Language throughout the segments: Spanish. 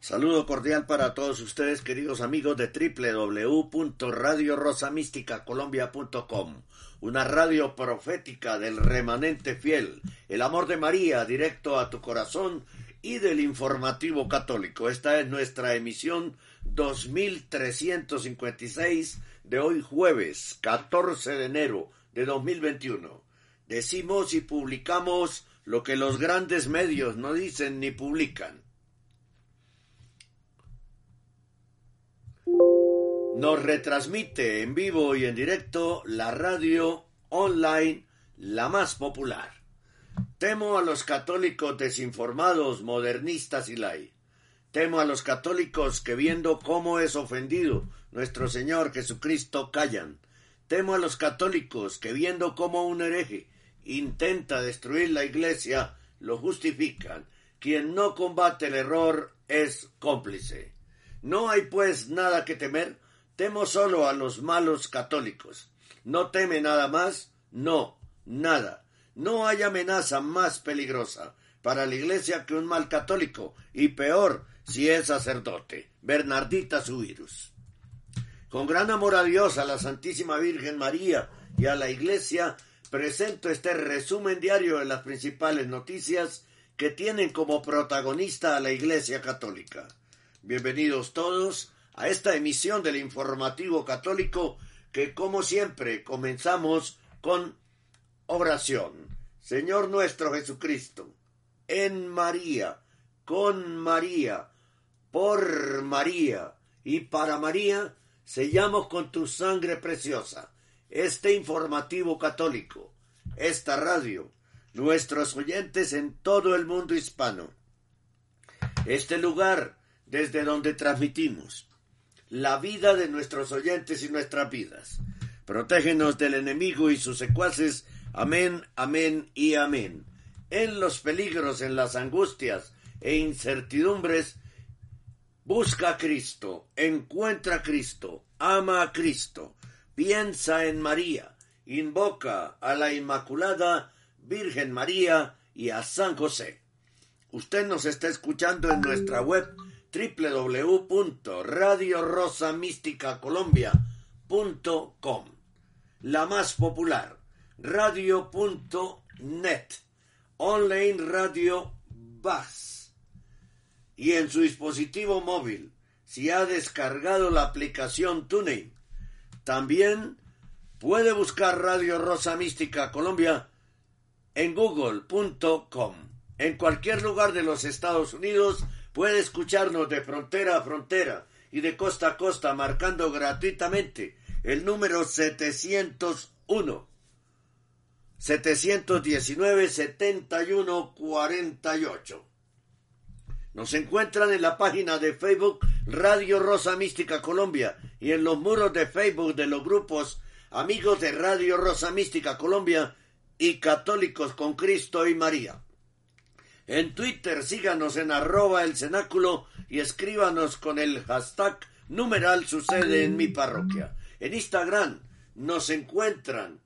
Saludo cordial para todos ustedes, queridos amigos de www.radiorosamísticacolombia.com, una radio profética del remanente fiel, el amor de María directo a tu corazón y del informativo católico. Esta es nuestra emisión 2356 de hoy jueves 14 de enero de 2021. Decimos y publicamos lo que los grandes medios no dicen ni publican. Nos retransmite en vivo y en directo la radio online la más popular. Temo a los católicos desinformados, modernistas y lai. Temo a los católicos que viendo cómo es ofendido nuestro Señor Jesucristo callan. Temo a los católicos que viendo cómo un hereje intenta destruir la iglesia lo justifican. Quien no combate el error es cómplice. No hay pues nada que temer Temo solo a los malos católicos. ¿No teme nada más? No, nada. No hay amenaza más peligrosa para la Iglesia que un mal católico, y peor si es sacerdote. Bernardita su virus. Con gran amor a Dios, a la Santísima Virgen María y a la Iglesia, presento este resumen diario de las principales noticias que tienen como protagonista a la Iglesia Católica. Bienvenidos todos a esta emisión del informativo católico que como siempre comenzamos con oración. Señor nuestro Jesucristo, en María, con María, por María y para María, sellamos con tu sangre preciosa este informativo católico, esta radio, nuestros oyentes en todo el mundo hispano, este lugar desde donde transmitimos la vida de nuestros oyentes y nuestras vidas. Protégenos del enemigo y sus secuaces. Amén, amén y amén. En los peligros, en las angustias e incertidumbres, busca a Cristo, encuentra a Cristo, ama a Cristo, piensa en María, invoca a la Inmaculada Virgen María y a San José. Usted nos está escuchando en nuestra web www.radiorosamísticacolombia.com La más popular, radio.net, online radio Bass. Y en su dispositivo móvil, si ha descargado la aplicación TuneIn, también puede buscar Radio Rosa Mística Colombia en google.com. En cualquier lugar de los Estados Unidos, Puede escucharnos de frontera a frontera y de costa a costa marcando gratuitamente el número 701 719 7148. Nos encuentran en la página de Facebook Radio Rosa Mística Colombia y en los muros de Facebook de los grupos Amigos de Radio Rosa Mística Colombia y Católicos con Cristo y María. En Twitter síganos en arroba el cenáculo y escríbanos con el hashtag numeral sucede en mi parroquia. En Instagram nos encuentran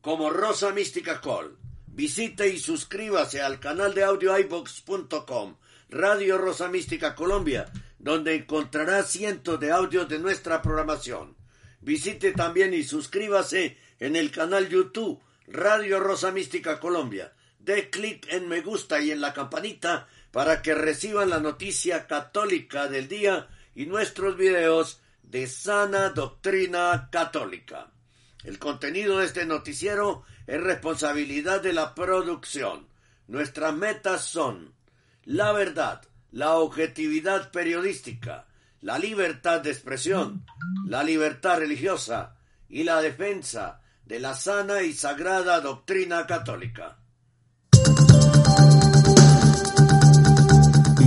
como Rosa Mística Call. Visite y suscríbase al canal de audio iVox.com, Radio Rosa Mística Colombia, donde encontrará cientos de audios de nuestra programación. Visite también y suscríbase en el canal YouTube Radio Rosa Mística Colombia dé clic en me gusta y en la campanita para que reciban la noticia católica del día y nuestros videos de sana doctrina católica. El contenido de este noticiero es responsabilidad de la producción. Nuestras metas son la verdad, la objetividad periodística, la libertad de expresión, la libertad religiosa y la defensa de la sana y sagrada doctrina católica.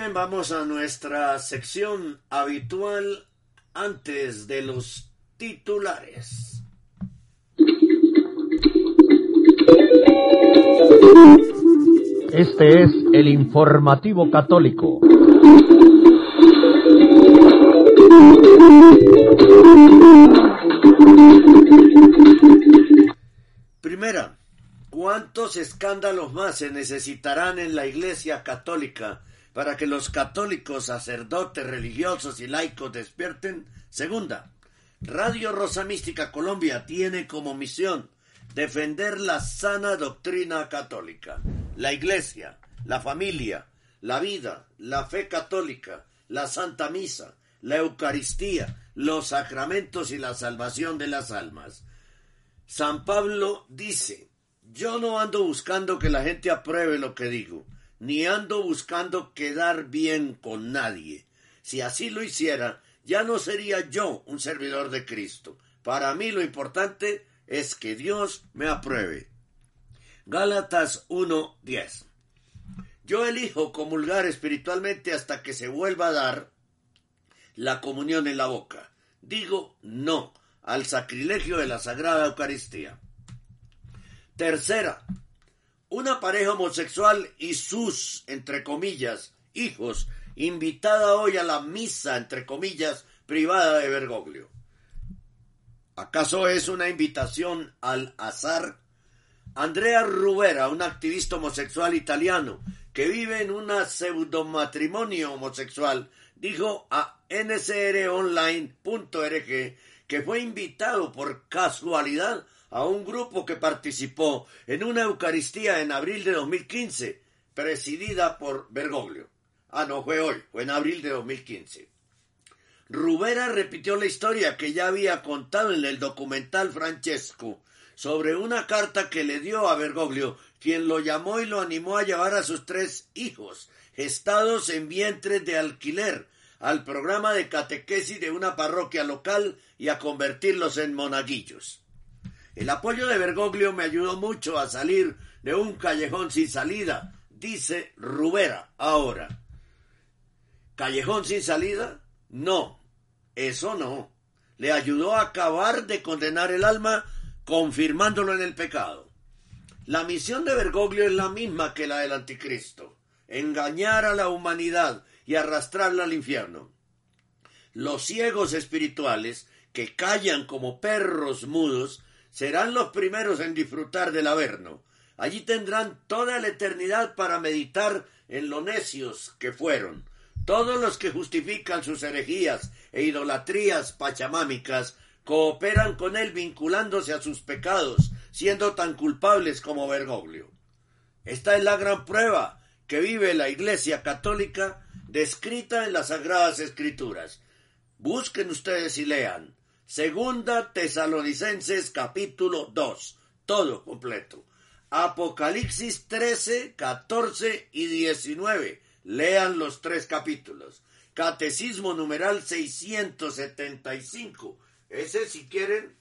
bien, vamos a nuestra sección habitual antes de los titulares. Este es el informativo católico. Primera, ¿cuántos escándalos más se necesitarán en la Iglesia Católica para que los católicos, sacerdotes, religiosos y laicos despierten? Segunda, Radio Rosa Mística Colombia tiene como misión defender la sana doctrina católica, la Iglesia, la familia, la vida, la fe católica, la Santa Misa, la Eucaristía, los sacramentos y la salvación de las almas. San Pablo dice, yo no ando buscando que la gente apruebe lo que digo, ni ando buscando quedar bien con nadie. Si así lo hiciera, ya no sería yo un servidor de Cristo. Para mí lo importante es que Dios me apruebe. Gálatas 1:10 Yo elijo comulgar espiritualmente hasta que se vuelva a dar la comunión en la boca. Digo no al sacrilegio de la Sagrada Eucaristía. Tercera, una pareja homosexual y sus, entre comillas, hijos, invitada hoy a la misa, entre comillas, privada de Bergoglio. ¿Acaso es una invitación al azar? Andrea Rubera, un activista homosexual italiano que vive en un pseudomatrimonio homosexual, dijo a ncronline.org que fue invitado por casualidad a un grupo que participó en una Eucaristía en abril de 2015, presidida por Bergoglio. Ah, no fue hoy, fue en abril de 2015. Rubera repitió la historia que ya había contado en el documental Francesco sobre una carta que le dio a Bergoglio, quien lo llamó y lo animó a llevar a sus tres hijos, gestados en vientres de alquiler, al programa de catequesis de una parroquia local y a convertirlos en monaguillos. El apoyo de Bergoglio me ayudó mucho a salir de un callejón sin salida, dice Rubera ahora. ¿Callejón sin salida? No, eso no. Le ayudó a acabar de condenar el alma confirmándolo en el pecado. La misión de Bergoglio es la misma que la del anticristo, engañar a la humanidad y arrastrarla al infierno. Los ciegos espirituales, que callan como perros mudos, serán los primeros en disfrutar del Averno. Allí tendrán toda la eternidad para meditar en lo necios que fueron. Todos los que justifican sus herejías e idolatrías pachamámicas cooperan con él vinculándose a sus pecados, siendo tan culpables como Bergoglio. Esta es la gran prueba que vive la Iglesia Católica descrita en las Sagradas Escrituras. Busquen ustedes y lean. Segunda Tesalonicenses capítulo 2. Todo completo. Apocalipsis 13, 14 y 19. Lean los tres capítulos. Catecismo numeral 675. Ese si quieren,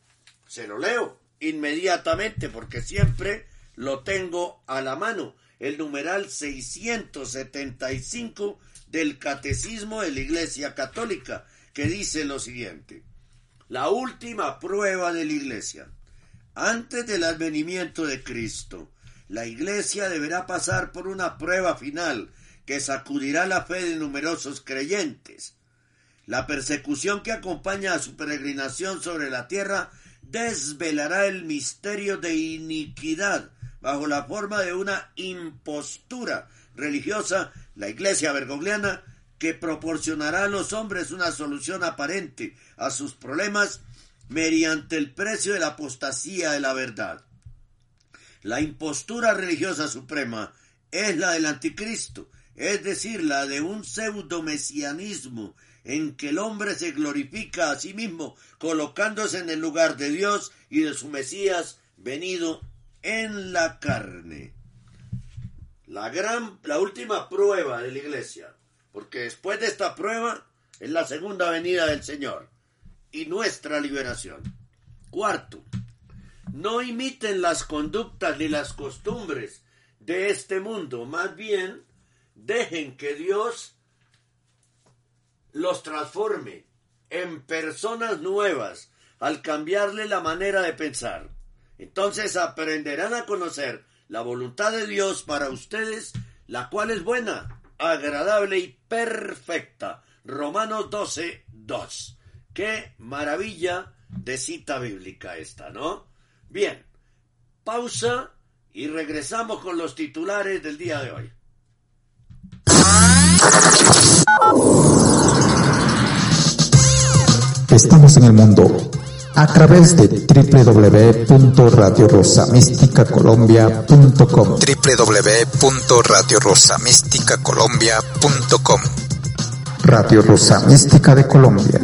se lo leo inmediatamente porque siempre lo tengo a la mano. El numeral 675 del Catecismo de la Iglesia Católica, que dice lo siguiente. La última prueba de la Iglesia. Antes del advenimiento de Cristo, la Iglesia deberá pasar por una prueba final que sacudirá la fe de numerosos creyentes. La persecución que acompaña a su peregrinación sobre la tierra desvelará el misterio de iniquidad bajo la forma de una impostura religiosa, la iglesia bergogliana, que proporcionará a los hombres una solución aparente a sus problemas mediante el precio de la apostasía de la verdad. La impostura religiosa suprema es la del anticristo, es decir, la de un pseudo-mesianismo en que el hombre se glorifica a sí mismo, colocándose en el lugar de Dios y de su Mesías venido en la carne. La gran, la última prueba de la iglesia, porque después de esta prueba es la segunda venida del Señor y nuestra liberación. Cuarto, no imiten las conductas ni las costumbres de este mundo, más bien dejen que Dios los transforme en personas nuevas al cambiarle la manera de pensar. Entonces aprenderán a conocer la voluntad de Dios para ustedes, la cual es buena, agradable y perfecta. Romanos 12, 2. Qué maravilla de cita bíblica esta, ¿no? Bien, pausa y regresamos con los titulares del día de hoy. Estamos en el mundo a través de www.radiorosamisticacolombia.com www.radiorosamisticacolombia.com Radio Rosa Mística de Colombia.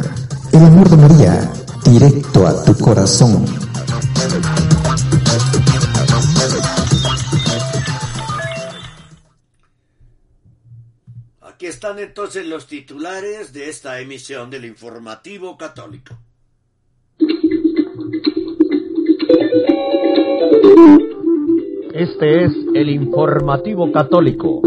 El amor de María, directo a tu corazón. Aquí están entonces los titulares de esta emisión del informativo católico. Este es el informativo católico.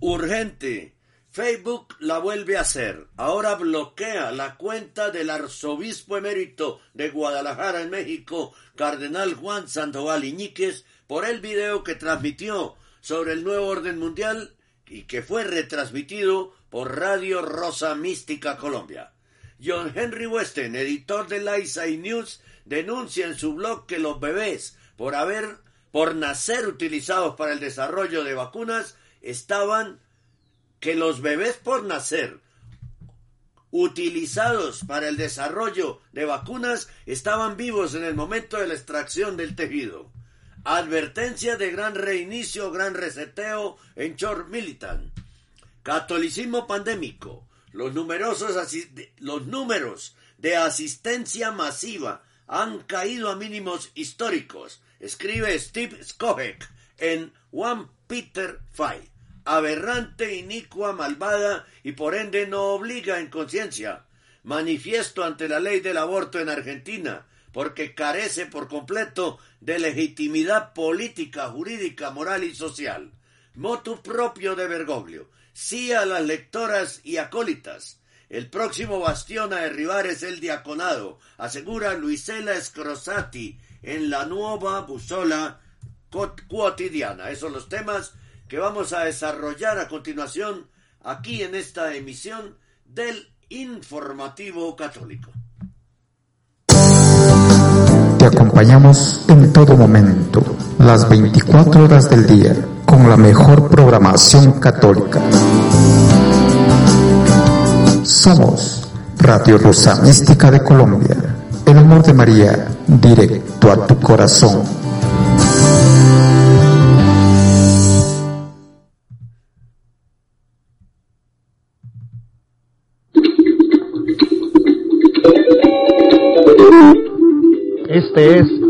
Urgente. Facebook la vuelve a hacer. Ahora bloquea la cuenta del arzobispo emérito de Guadalajara en México, Cardenal Juan Sandoval Iñíquez, por el video que transmitió sobre el nuevo orden mundial y que fue retransmitido por Radio Rosa Mística Colombia. John Henry Westen, editor de la ISAI News, denuncia en su blog que los bebés, por haber, por nacer utilizados para el desarrollo de vacunas, estaban, que los bebés por nacer utilizados para el desarrollo de vacunas estaban vivos en el momento de la extracción del tejido. Advertencia de gran reinicio, gran reseteo en Chor Militant. Catolicismo pandémico. Los, numerosos los números de asistencia masiva han caído a mínimos históricos, escribe Steve Skohek en One Peter Five. Aberrante, inicua, malvada y por ende no obliga en conciencia. Manifiesto ante la ley del aborto en Argentina, porque carece por completo de legitimidad política, jurídica, moral y social. Motu propio de Bergoglio. Sí a las lectoras y acólitas. El próximo bastión a derribar es el diaconado, asegura Luisela Scrosati en la nueva busola cotidiana. Esos son los temas que vamos a desarrollar a continuación aquí en esta emisión del Informativo Católico. Te acompañamos en todo momento, las 24 horas del día, con la mejor programación católica. Somos Radio Rosa Mística de Colombia, el amor de María, directo a tu corazón.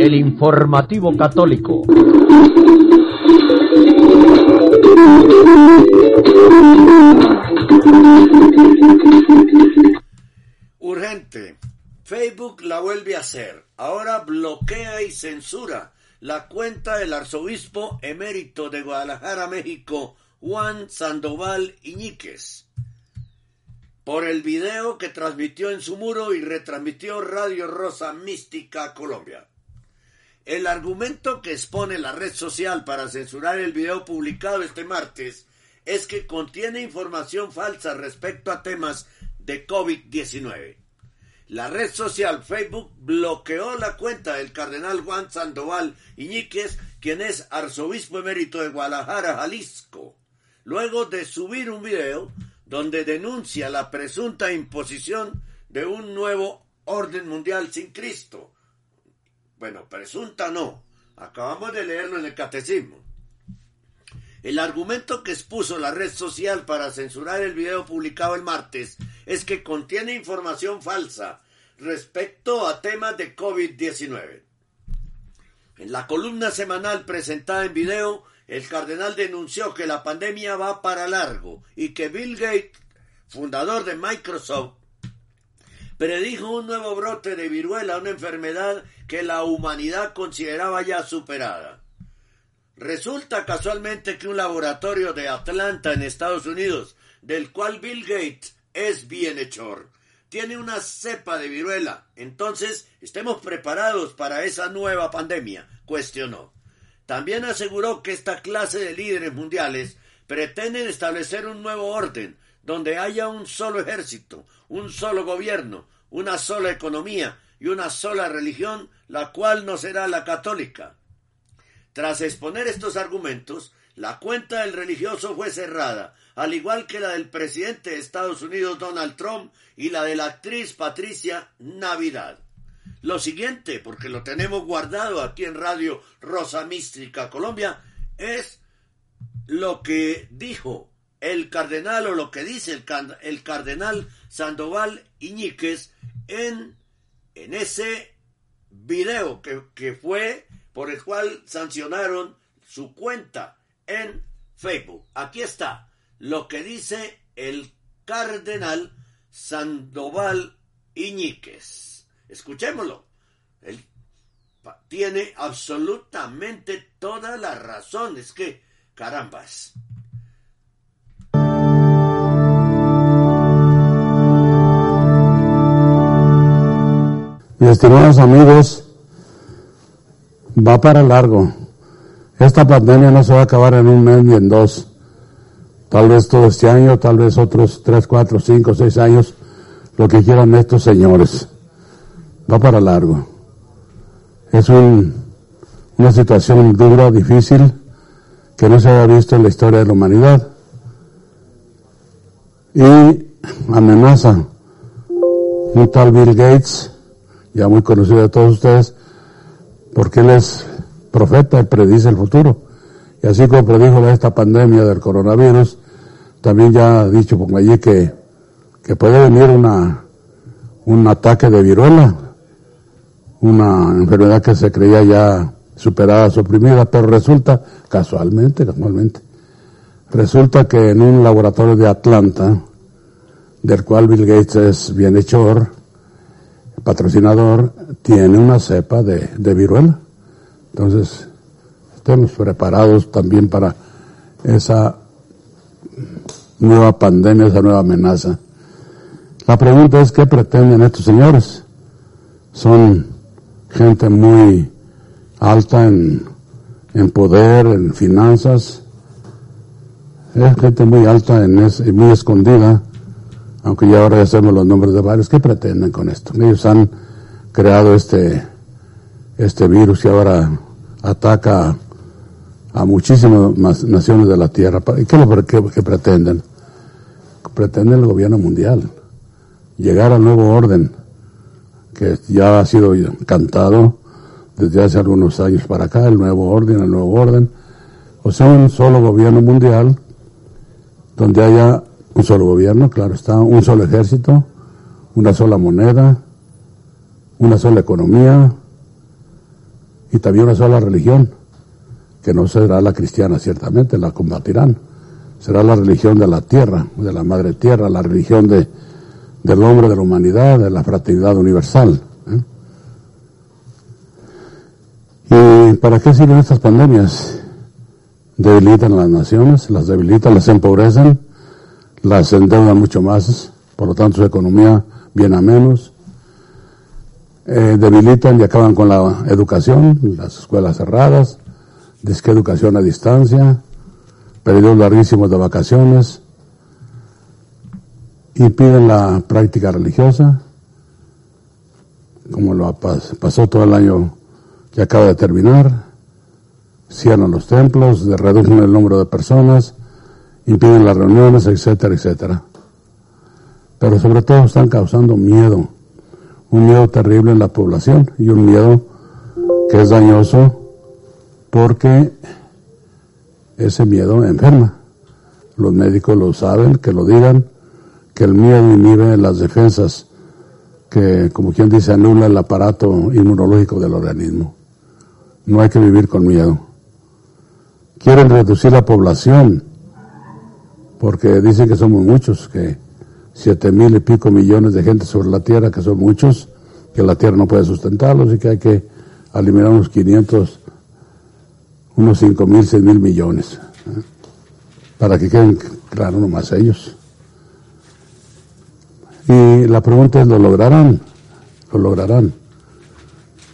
El informativo católico. Urgente. Facebook la vuelve a hacer. Ahora bloquea y censura la cuenta del arzobispo emérito de Guadalajara, México, Juan Sandoval Iñíquez, por el video que transmitió en su muro y retransmitió Radio Rosa Mística Colombia. El argumento que expone la red social para censurar el video publicado este martes es que contiene información falsa respecto a temas de COVID-19. La red social Facebook bloqueó la cuenta del cardenal Juan Sandoval Iñíquez, quien es arzobispo emérito de Guadalajara, Jalisco, luego de subir un video donde denuncia la presunta imposición de un nuevo orden mundial sin Cristo. Bueno, presunta no. Acabamos de leerlo en el catecismo. El argumento que expuso la red social para censurar el video publicado el martes es que contiene información falsa respecto a temas de COVID-19. En la columna semanal presentada en video, el cardenal denunció que la pandemia va para largo y que Bill Gates, fundador de Microsoft, predijo un nuevo brote de viruela, una enfermedad que la humanidad consideraba ya superada. Resulta casualmente que un laboratorio de Atlanta en Estados Unidos, del cual Bill Gates es bienhechor, tiene una cepa de viruela. Entonces, estemos preparados para esa nueva pandemia, cuestionó. También aseguró que esta clase de líderes mundiales pretenden establecer un nuevo orden, donde haya un solo ejército, un solo gobierno, una sola economía y una sola religión, la cual no será la católica. Tras exponer estos argumentos, la cuenta del religioso fue cerrada, al igual que la del presidente de Estados Unidos Donald Trump y la de la actriz Patricia Navidad. Lo siguiente, porque lo tenemos guardado aquí en Radio Rosa Mística Colombia, es lo que dijo el cardenal o lo que dice el, cardenal Sandoval Iñíquez en, en ese video que, que fue por el cual sancionaron su cuenta en Facebook. Aquí está lo que dice el cardenal Sandoval Iñíquez. Escuchémoslo. Él tiene absolutamente toda la razón. Es que, carambas. Mis estimados amigos, va para largo. Esta pandemia no se va a acabar en un mes ni en dos. Tal vez todo este año, tal vez otros tres, cuatro, cinco, seis años, lo que quieran estos señores. Va para largo. Es un, una situación dura, difícil, que no se había visto en la historia de la humanidad. Y amenaza un tal Bill Gates, ya muy conocido de todos ustedes, porque él es profeta y predice el futuro. Y así como predijo esta pandemia del coronavirus, también ya ha dicho por allí que, que puede venir una, un ataque de viruela, una enfermedad que se creía ya superada, suprimida, pero resulta, casualmente, casualmente, resulta que en un laboratorio de Atlanta, del cual Bill Gates es bienhechor, patrocinador, tiene una cepa de, de viruela. Entonces, estemos preparados también para esa nueva pandemia, esa nueva amenaza. La pregunta es, ¿qué pretenden estos señores? Son gente muy alta en, en poder, en finanzas. Es gente muy alta en y muy escondida, aunque ya ahora ya sabemos los nombres de varios. ¿Qué pretenden con esto? Ellos han creado este, este virus y ahora ataca a muchísimas naciones de la Tierra. ¿Y qué es lo que, pretenden? Pretenden el gobierno mundial, llegar al nuevo orden, que ya ha sido cantado desde hace algunos años para acá, el nuevo orden, el nuevo orden. O sea, un solo gobierno mundial, donde haya un solo gobierno, claro está, un solo ejército, una sola moneda, una sola economía y también una sola religión que no será la cristiana, ciertamente, la combatirán. Será la religión de la tierra, de la madre tierra, la religión de, del hombre, de la humanidad, de la fraternidad universal. ¿eh? ¿Y para qué sirven estas pandemias? Debilitan las naciones, las debilitan, las empobrecen, las endeudan mucho más, por lo tanto su economía viene a menos. eh, debilitan y acaban con la educación, las escuelas cerradas, disque educación a distancia, periodos larguísimos de vacaciones, impiden la práctica religiosa, como lo pas- pasó todo el año que acaba de terminar, cierran los templos, reducen el número de personas, impiden las reuniones, etcétera, etcétera. Pero sobre todo están causando miedo, un miedo terrible en la población y un miedo que es dañoso porque ese miedo enferma. Los médicos lo saben, que lo digan, que el miedo inhibe las defensas, que como quien dice anula el aparato inmunológico del organismo. No hay que vivir con miedo. Quieren reducir la población, porque dicen que somos muchos, que siete mil y pico millones de gente sobre la Tierra, que son muchos, que la Tierra no puede sustentarlos y que hay que eliminar unos 500, unos cinco mil, seis mil millones, ¿eh? para que queden claros nomás ellos. Y la pregunta es, ¿lo lograrán? ¿Lo lograrán?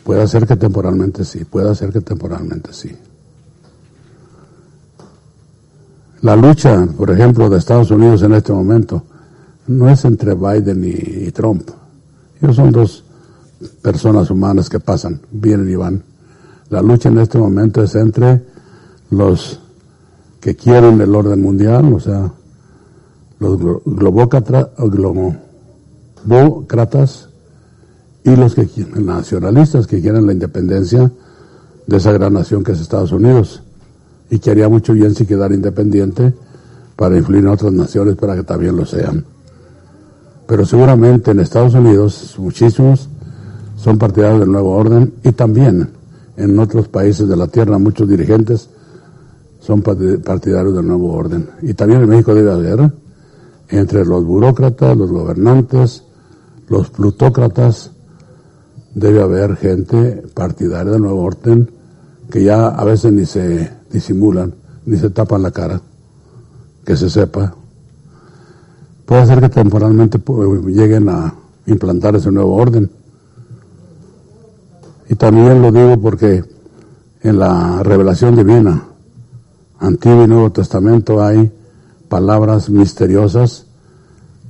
Puede ser que temporalmente sí, puede ser que temporalmente sí. La lucha, por ejemplo, de Estados Unidos en este momento no es entre Biden y, Trump. Ellos son dos personas humanas que pasan, vienen y van. La lucha en este momento es entre los que quieren el orden mundial, o sea, los globócratas y los que quieren, nacionalistas que quieren la independencia de esa gran nación que es Estados Unidos y que haría mucho bien si quedara independiente para influir en otras naciones para que también lo sean. Pero seguramente en Estados Unidos muchísimos son partidarios del nuevo orden y también en otros países de la tierra muchos dirigentes son parti- partidarios del nuevo orden. Y también en México debe haber entre los burócratas, los gobernantes, los plutócratas, debe haber gente partidaria del nuevo orden que ya a veces ni se disimulan, ni se tapan la cara, que se sepa. Puede ser que temporalmente pu- lleguen a implantar ese nuevo orden. Y también lo digo porque en la revelación divina, Antiguo y Nuevo Testamento, hay palabras misteriosas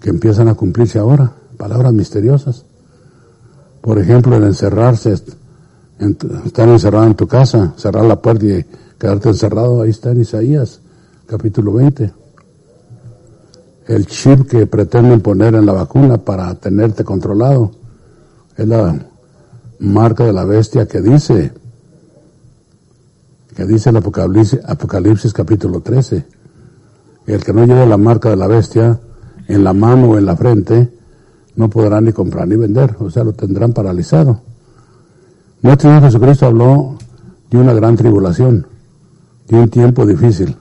que empiezan a cumplirse ahora, palabras misteriosas. Por ejemplo, el encerrarse, estar encerrado en tu casa, cerrar la puerta y quedarte encerrado, ahí está en Isaías, capítulo 20. El chip que pretenden poner en la vacuna para tenerte controlado es la marca de la bestia que dice, que dice el Apocalipsis, Apocalipsis capítulo 13. El que no lleve la marca de la bestia en la mano o en la frente, no podrá ni comprar ni vender, o sea, lo tendrán paralizado. Nuestro Señor Jesucristo habló de una gran tribulación, de un tiempo difícil,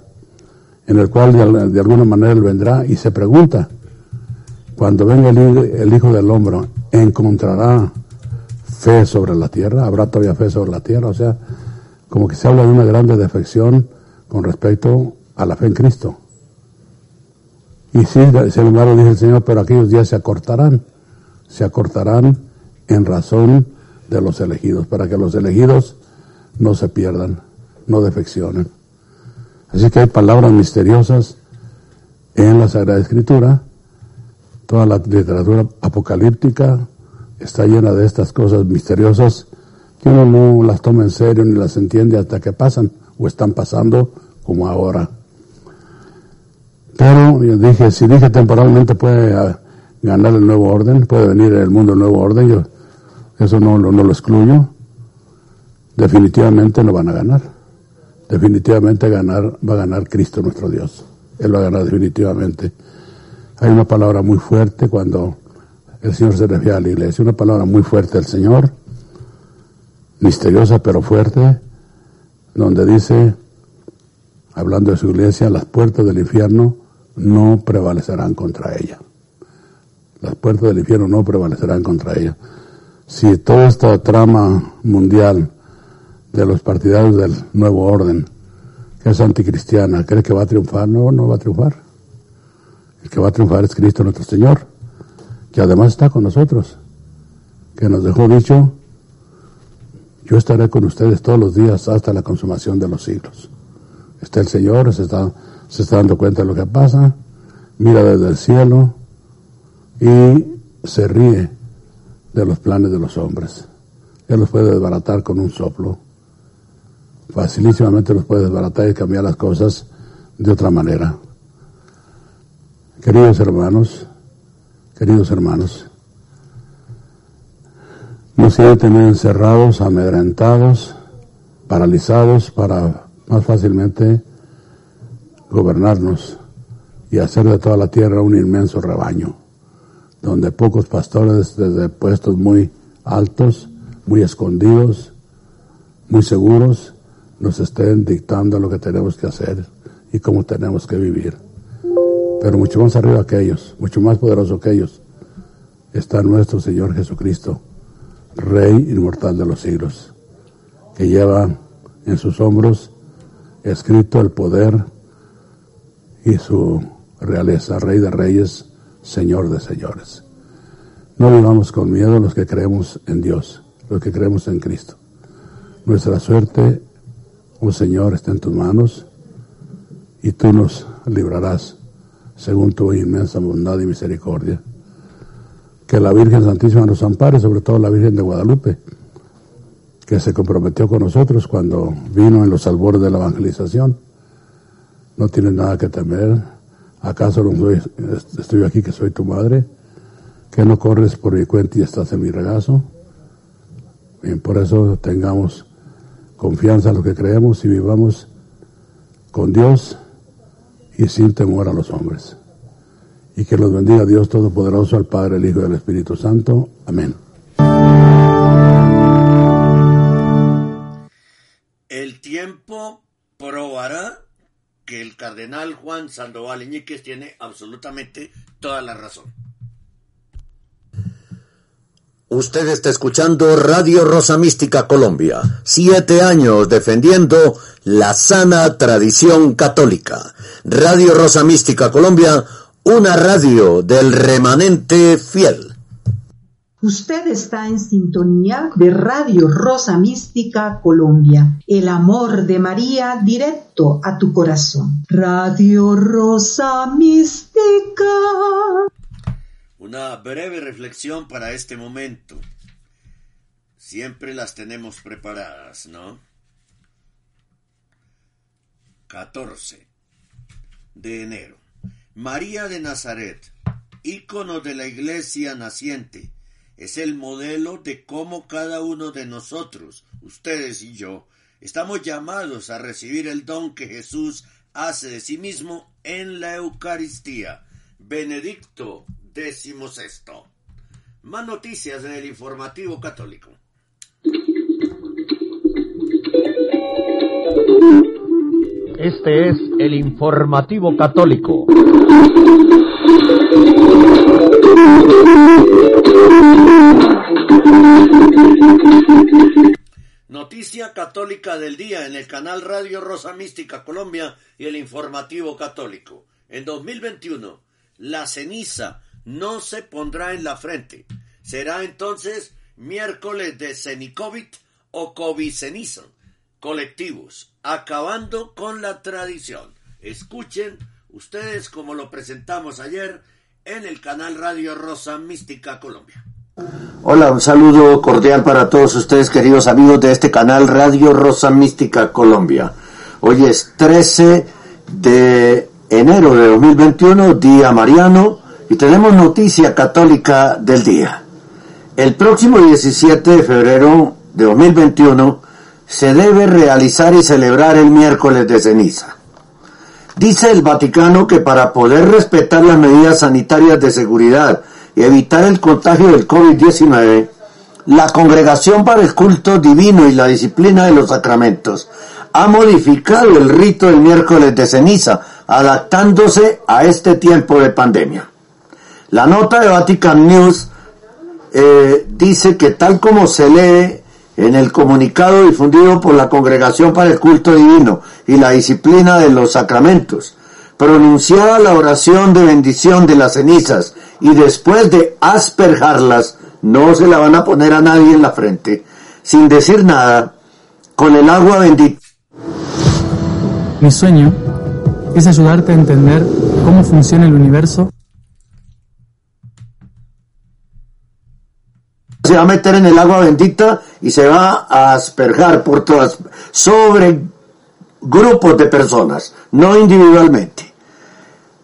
en el cual de, al- de alguna manera Él vendrá y se pregunta, cuando venga el Hijo del Hombre, ¿encontrará fe sobre la tierra? ¿Habrá todavía fe sobre la tierra? O sea, como que se habla de una grande defección con respecto a la fe en Cristo. Y sí, sin embargo, dice el Señor, pero aquellos días se acortarán, se acortarán en razón de los elegidos, para que los elegidos no se pierdan, no defeccionen. Así que hay palabras misteriosas en la Sagrada Escritura, toda la literatura apocalíptica está llena de estas cosas misteriosas que uno no las toma en serio ni las entiende hasta que pasan o están pasando como ahora. Pero yo dije, si dije temporalmente puede ganar el nuevo orden, puede venir el mundo el nuevo orden, yo eso no, lo- no lo excluyo. Definitivamente no van a ganar. Definitivamente ganar, va a ganar Cristo nuestro Dios. Él va a ganar definitivamente. Hay una palabra muy fuerte cuando el Señor se refiere a la iglesia, una palabra muy fuerte del Señor, misteriosa pero fuerte, donde dice, hablando de su iglesia, las puertas del infierno no prevalecerán contra ella. Las puertas del infierno no prevalecerán contra ella. Si toda esta trama mundial de los partidarios del nuevo orden, que es anticristiana, cree que va a triunfar, no, no va a triunfar. El que va a triunfar es Cristo nuestro Señor, que además está con nosotros, que nos dejó dicho, yo estaré con ustedes todos los días hasta la consumación de los siglos. Está el Señor, se está, se está dando cuenta de lo que pasa, mira desde el cielo y se ríe de los planes de los hombres. Él los puede desbaratar con un soplo. Facilísimamente los puede desbaratar y cambiar las cosas de otra manera. Queridos hermanos, queridos hermanos, nos quiere tener encerrados, amedrentados, paralizados para más fácilmente gobernarnos y hacer de toda la tierra un inmenso rebaño, donde pocos pastores desde puestos muy altos, muy escondidos, muy seguros, nos estén dictando lo que tenemos que hacer y cómo tenemos que vivir. Pero mucho más arriba que ellos, mucho más poderoso que ellos, está nuestro Señor Jesucristo, Rey inmortal de los siglos, que lleva en sus hombros escrito el poder y su realeza, Rey de Reyes, Señor de Señores. No vivamos con miedo los que creemos en Dios, los que creemos en Cristo. Nuestra suerte, oh Señor, está en tus manos y tú nos librarás según tu inmensa bondad y misericordia. Que la Virgen Santísima nos ampare, sobre todo la Virgen de Guadalupe, que se comprometió con nosotros cuando vino en los albores de la evangelización. No tienes nada que temer. ¿Acaso no estoy aquí que soy tu madre? ¿Que no corres por mi cuenta y estás en mi regazo? Bien, por eso tengamos confianza en lo que creemos y vivamos con Dios y sin temor a los hombres. Y que los bendiga Dios Todopoderoso, al Padre, el Hijo y el Espíritu Santo. Amén. El tiempo probará que el cardenal Juan Sandoval Iñiquez tiene absolutamente toda la razón. Usted está escuchando Radio Rosa Mística Colombia, siete años defendiendo la sana tradición católica. Radio Rosa Mística Colombia, una radio del remanente fiel. Usted está en sintonía de Radio Rosa Mística Colombia, el amor de María directo a tu corazón. Radio Rosa Mística. Una breve reflexión para este momento. Siempre las tenemos preparadas, ¿no? 14 de enero. María de Nazaret, ícono de la iglesia naciente, es el modelo de cómo cada uno de nosotros, ustedes y yo, estamos llamados a recibir el don que Jesús hace de sí mismo en la Eucaristía. Benedicto XVI. Más noticias en el informativo católico. Este es el informativo católico. Noticia católica del día en el canal Radio Rosa Mística Colombia y el informativo católico. En 2021, la ceniza no se pondrá en la frente. Será entonces miércoles de Cenicovit o COVID ceniza colectivos, acabando con la tradición. Escuchen ustedes como lo presentamos ayer en el canal Radio Rosa Mística Colombia. Hola, un saludo cordial para todos ustedes, queridos amigos de este canal Radio Rosa Mística Colombia. Hoy es 13 de enero de 2021, día mariano, y tenemos noticia católica del día. El próximo 17 de febrero de 2021 se debe realizar y celebrar el miércoles de ceniza. Dice el Vaticano que para poder respetar las medidas sanitarias de seguridad y evitar el contagio del COVID-19, la Congregación para el Culto Divino y la Disciplina de los Sacramentos ha modificado el rito del miércoles de ceniza, adaptándose a este tiempo de pandemia. La nota de Vatican News eh, dice que tal como se lee en el comunicado difundido por la Congregación para el Culto Divino y la Disciplina de los Sacramentos, pronunciada la oración de bendición de las cenizas y después de asperjarlas, no se la van a poner a nadie en la frente, sin decir nada, con el agua bendita. Mi sueño es ayudarte a entender cómo funciona el universo. Se va a meter en el agua bendita y se va a asperjar por todas, sobre grupos de personas, no individualmente.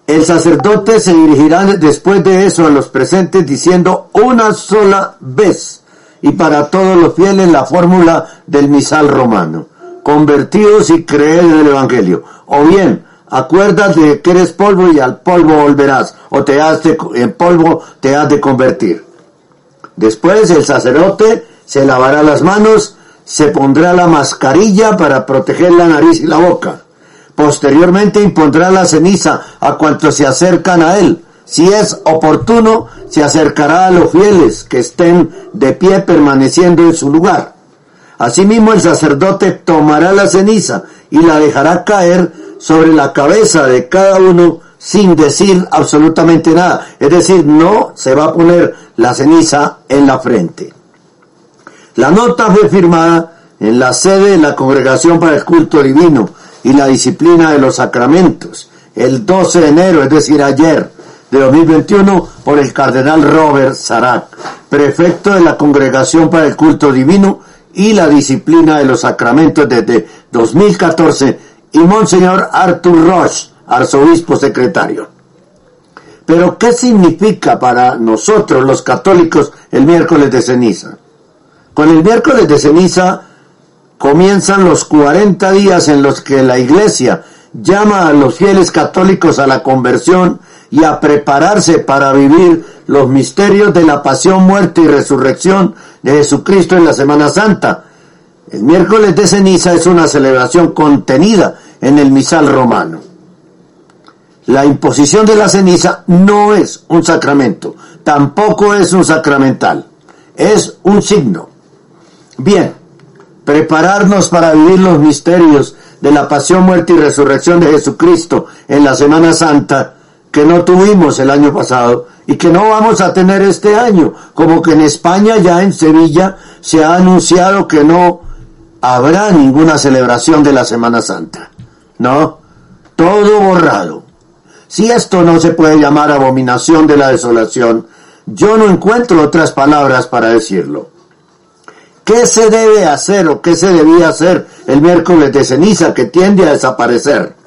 El sacerdote se dirigirá después de eso a los presentes diciendo una sola vez y para todos los fieles la fórmula del misal romano. Convertidos y creed en el Evangelio. O bien, acuérdate que eres polvo y al polvo volverás. O te has de, en polvo te has de convertir. Después el sacerdote se lavará las manos, se pondrá la mascarilla para proteger la nariz y la boca. Posteriormente impondrá la ceniza a cuantos se acercan a él. Si es oportuno, se acercará a los fieles que estén de pie permaneciendo en su lugar. Asimismo el sacerdote tomará la ceniza y la dejará caer sobre la cabeza de cada uno sin decir absolutamente nada. Es decir, no se va a poner la ceniza en la frente. La nota fue firmada en la sede de la Congregación para el Culto Divino y la Disciplina de los Sacramentos, el 12 de enero, es decir, ayer de 2021, por el cardenal Robert Sarac, prefecto de la Congregación para el Culto Divino y la Disciplina de los Sacramentos desde 2014, y Monseñor Arthur Roche, arzobispo secretario. Pero, ¿qué significa para nosotros los católicos el miércoles de ceniza? Con el miércoles de ceniza comienzan los 40 días en los que la Iglesia llama a los fieles católicos a la conversión y a prepararse para vivir los misterios de la pasión, muerte y resurrección de Jesucristo en la Semana Santa. El miércoles de ceniza es una celebración contenida en el misal romano. La imposición de la ceniza no es un sacramento, tampoco es un sacramental, es un signo. Bien, prepararnos para vivir los misterios de la pasión, muerte y resurrección de Jesucristo en la Semana Santa que no tuvimos el año pasado y que no vamos a tener este año, como que en España ya en Sevilla se ha anunciado que no habrá ninguna celebración de la Semana Santa. No, todo borrado. Si esto no se puede llamar abominación de la desolación, yo no encuentro otras palabras para decirlo. ¿Qué se debe hacer o qué se debía hacer el miércoles de ceniza que tiende a desaparecer?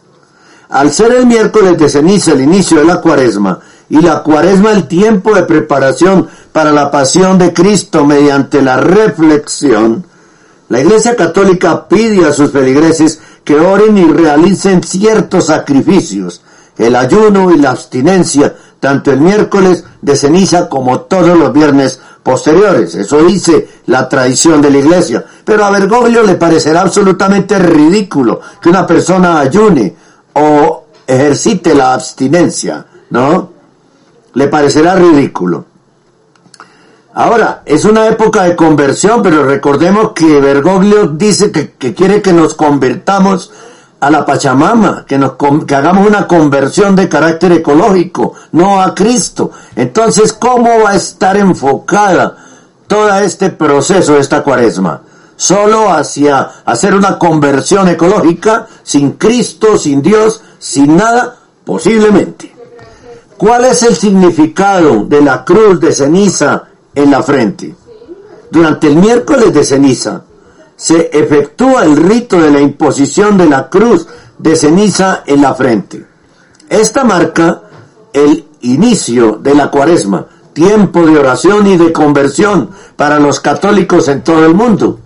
Al ser el miércoles de ceniza el inicio de la cuaresma y la cuaresma el tiempo de preparación para la pasión de Cristo mediante la reflexión, la Iglesia Católica pide a sus feligreses que oren y realicen ciertos sacrificios, el ayuno y la abstinencia, tanto el miércoles de ceniza como todos los viernes posteriores. Eso dice la tradición de la iglesia. Pero a Bergoglio le parecerá absolutamente ridículo que una persona ayune o ejercite la abstinencia, ¿no? Le parecerá ridículo. Ahora, es una época de conversión, pero recordemos que Bergoglio dice que, que quiere que nos convertamos a la Pachamama, que, nos, que hagamos una conversión de carácter ecológico, no a Cristo. Entonces, ¿cómo va a estar enfocada todo este proceso esta cuaresma? Solo hacia hacer una conversión ecológica, sin Cristo, sin Dios, sin nada, posiblemente. ¿Cuál es el significado de la cruz de ceniza en la frente? Durante el miércoles de ceniza, se efectúa el rito de la imposición de la cruz de ceniza en la frente. Esta marca el inicio de la cuaresma, tiempo de oración y de conversión para los católicos en todo el mundo.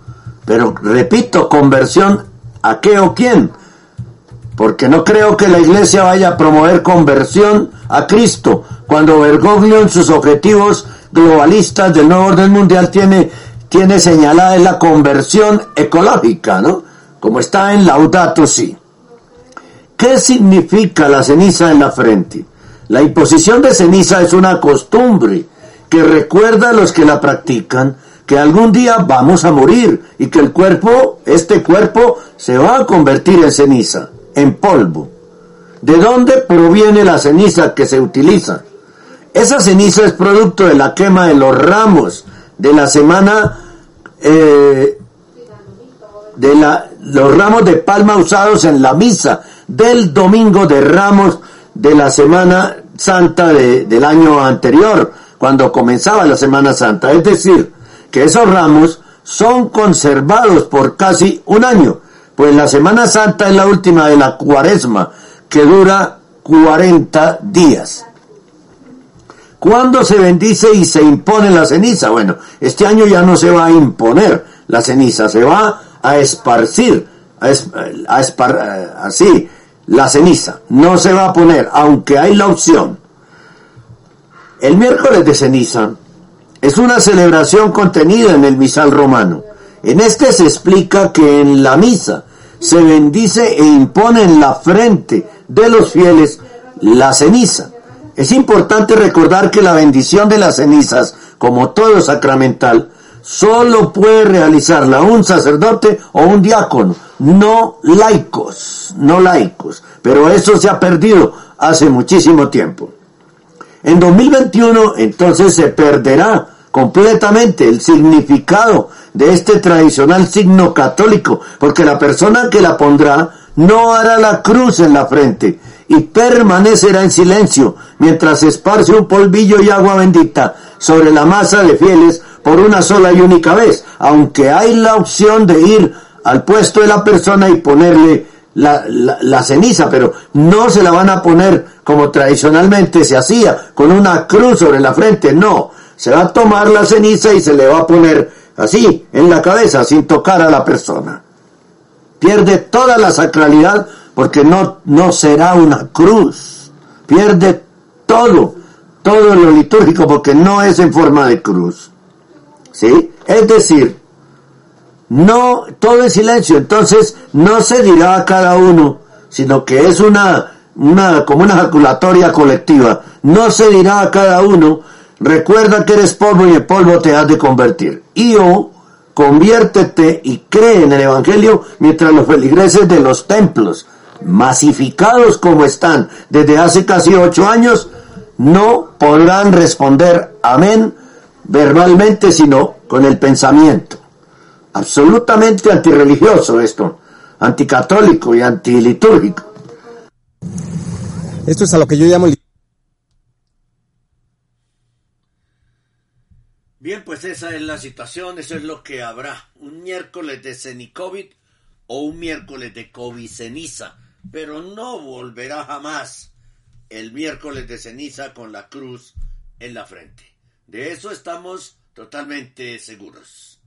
Pero repito, conversión a qué o quién. Porque no creo que la iglesia vaya a promover conversión a Cristo cuando Bergoglio en sus objetivos globalistas del nuevo orden mundial tiene tiene señalada la conversión ecológica, ¿no? Como está en Laudato Si. ¿Qué significa la ceniza en la frente? La imposición de ceniza es una costumbre que recuerda a los que la practican que algún día vamos a morir y que el cuerpo, este cuerpo, se va a convertir en ceniza, en polvo. ¿De dónde proviene la ceniza que se utiliza? Esa ceniza es producto de la quema de los ramos de la semana eh, de la, los ramos de palma usados en la misa del domingo de ramos de la semana santa de- del año anterior, cuando comenzaba la semana santa. Es decir, que esos ramos son conservados por casi un año, pues la semana santa es la última de la cuaresma, que dura 40 días. ¿Cuándo se bendice y se impone la ceniza? Bueno, este año ya no se va a imponer la ceniza, se va a esparcir, a, a espar- eh, así, la ceniza. No se va a poner, aunque hay la opción. El miércoles de ceniza es una celebración contenida en el misal romano. En este se explica que en la misa se bendice e impone en la frente de los fieles la ceniza. Es importante recordar que la bendición de las cenizas, como todo sacramental, solo puede realizarla un sacerdote o un diácono, no laicos, no laicos. Pero eso se ha perdido hace muchísimo tiempo. En 2021 entonces se perderá completamente el significado de este tradicional signo católico, porque la persona que la pondrá no hará la cruz en la frente y permanecerá en silencio mientras esparce un polvillo y agua bendita sobre la masa de fieles por una sola y única vez, aunque hay la opción de ir al puesto de la persona y ponerle la, la- la ceniza, pero no se la van a poner como tradicionalmente se hacía, con una cruz sobre la frente, no, se va a tomar la ceniza y se le va a poner así, en la cabeza, sin tocar a la persona. Pierde toda la sacralidad porque no, no será una cruz, pierde todo, todo lo litúrgico porque no es en forma de cruz. ¿Sí? Es decir, no, todo en silencio, entonces no se dirá a cada uno, sino que es una, una, como una ejaculatoria colectiva, no se dirá a cada uno, recuerda que eres polvo y en polvo te has de convertir. Y o, conviértete y cree en el Evangelio mientras los feligreses de los templos, masificados como están desde hace casi ocho años, no podrán responder amén verbalmente, sino con el pensamiento absolutamente antirreligioso esto, anticatólico y antilitúrgico. Esto es a lo que yo llamo Bien, pues esa es la situación, eso es lo que habrá. Un miércoles de cenicovid o un miércoles de COVID ceniza, pero no volverá jamás el miércoles de ceniza con la cruz en la frente. De eso estamos totalmente seguros.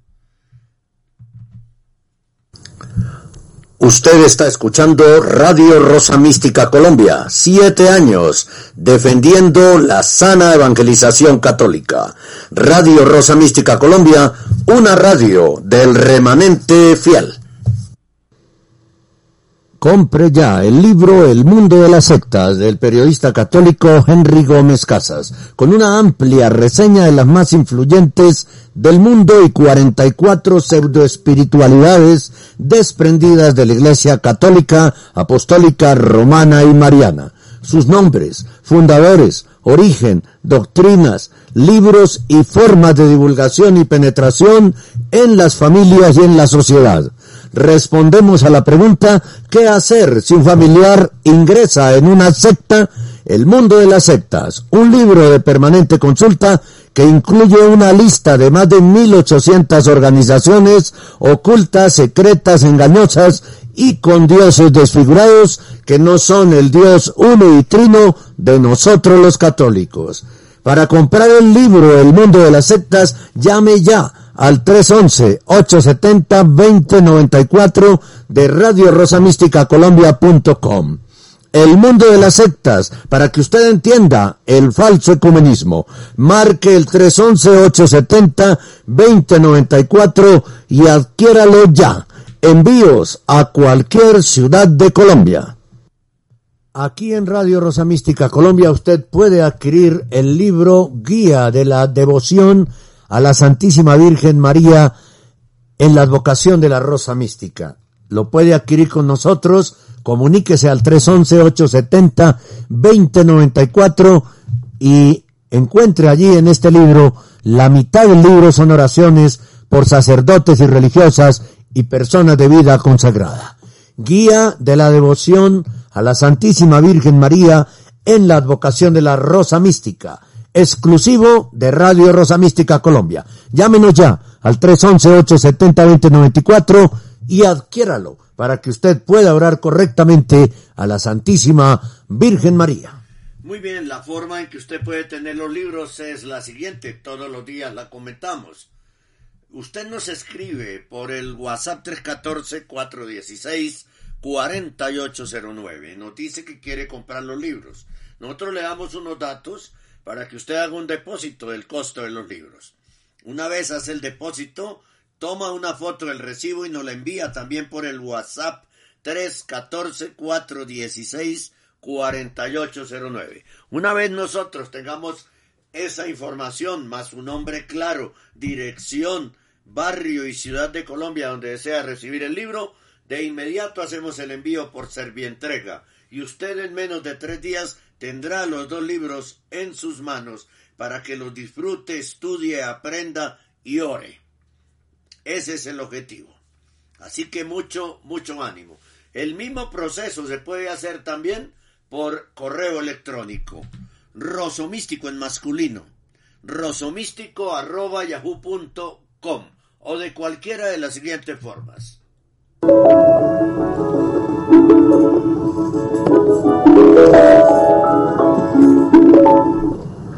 Usted está escuchando Radio Rosa Mística Colombia, siete años defendiendo la sana evangelización católica. Radio Rosa Mística Colombia, una radio del remanente fiel. Compre ya el libro El mundo de las sectas del periodista católico Henry Gómez Casas, con una amplia reseña de las más influyentes del mundo y 44 pseudoespiritualidades desprendidas de la Iglesia católica, apostólica, romana y mariana. Sus nombres, fundadores, origen, doctrinas, libros y formas de divulgación y penetración en las familias y en la sociedad respondemos a la pregunta ¿qué hacer si un familiar ingresa en una secta? El mundo de las sectas, un libro de permanente consulta que incluye una lista de más de 1800 organizaciones ocultas, secretas, engañosas y con dioses desfigurados que no son el Dios uno y trino de nosotros los católicos. Para comprar el libro El mundo de las sectas, llame ya al 311-870-2094 de Radio Rosa Mística Colombia.com. El mundo de las sectas, para que usted entienda el falso ecumenismo. Marque el 311-870-2094 y adquiéralo ya. Envíos a cualquier ciudad de Colombia. Aquí en Radio Rosa Mística Colombia usted puede adquirir el libro Guía de la Devoción a la Santísima Virgen María en la advocación de la Rosa Mística. Lo puede adquirir con nosotros, comuníquese al 311-870-2094 y encuentre allí en este libro La mitad del libro son oraciones por sacerdotes y religiosas y personas de vida consagrada. Guía de la devoción a la Santísima Virgen María en la advocación de la Rosa Mística, exclusivo de Radio Rosa Mística Colombia. Llámenos ya al 311-870-2094 y adquiéralo para que usted pueda orar correctamente a la Santísima Virgen María. Muy bien, la forma en que usted puede tener los libros es la siguiente, todos los días la comentamos. Usted nos escribe por el WhatsApp 314-416-4809. Nos dice que quiere comprar los libros. Nosotros le damos unos datos para que usted haga un depósito del costo de los libros. Una vez hace el depósito, toma una foto del recibo y nos la envía también por el WhatsApp 314-416-4809. Una vez nosotros tengamos esa información, más un nombre claro, dirección, barrio y ciudad de Colombia donde desea recibir el libro, de inmediato hacemos el envío por Servientrega y usted en menos de tres días tendrá los dos libros en sus manos para que los disfrute, estudie, aprenda y ore. Ese es el objetivo. Así que mucho, mucho ánimo. El mismo proceso se puede hacer también por correo electrónico. Rosomístico en masculino. Rosomístico arroba yahoo.com o de cualquiera de las siguientes formas.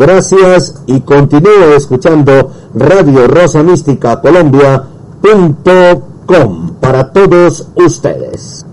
Gracias y continúe escuchando Radio Rosa Mística Colombia.com para todos ustedes.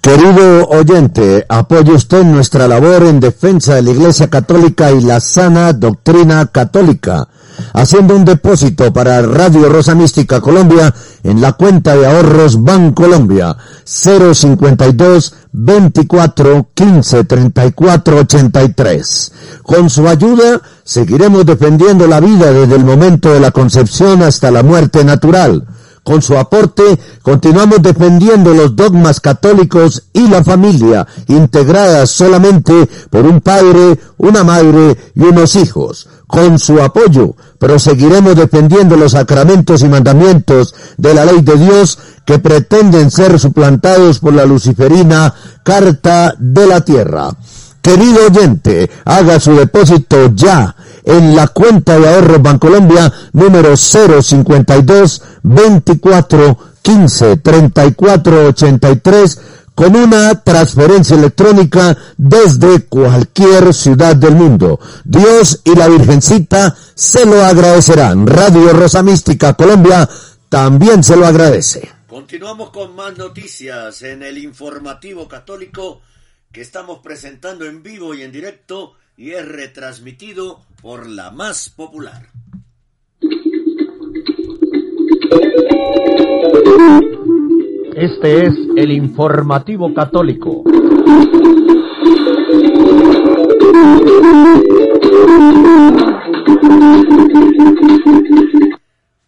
Querido oyente, apoye usted nuestra labor en defensa de la Iglesia Católica y la sana doctrina católica, haciendo un depósito para Radio Rosa Mística Colombia en la cuenta de ahorros Bancolombia 052 24 15 34 83. Con su ayuda seguiremos defendiendo la vida desde el momento de la concepción hasta la muerte natural con su aporte, continuamos defendiendo los dogmas católicos y la familia, integradas solamente por un padre, una madre y unos hijos. Con su apoyo, proseguiremos defendiendo los sacramentos y mandamientos de la ley de Dios que pretenden ser suplantados por la luciferina Carta de la Tierra. Querido oyente, haga su depósito ya en la cuenta de ahorros Bancolombia número 052 24 15 34 83 con una transferencia electrónica desde cualquier ciudad del mundo. Dios y la Virgencita se lo agradecerán. Radio Rosa Mística Colombia también se lo agradece. Continuamos con más noticias en el informativo católico que estamos presentando en vivo y en directo y es retransmitido por la más popular. Este es el informativo católico.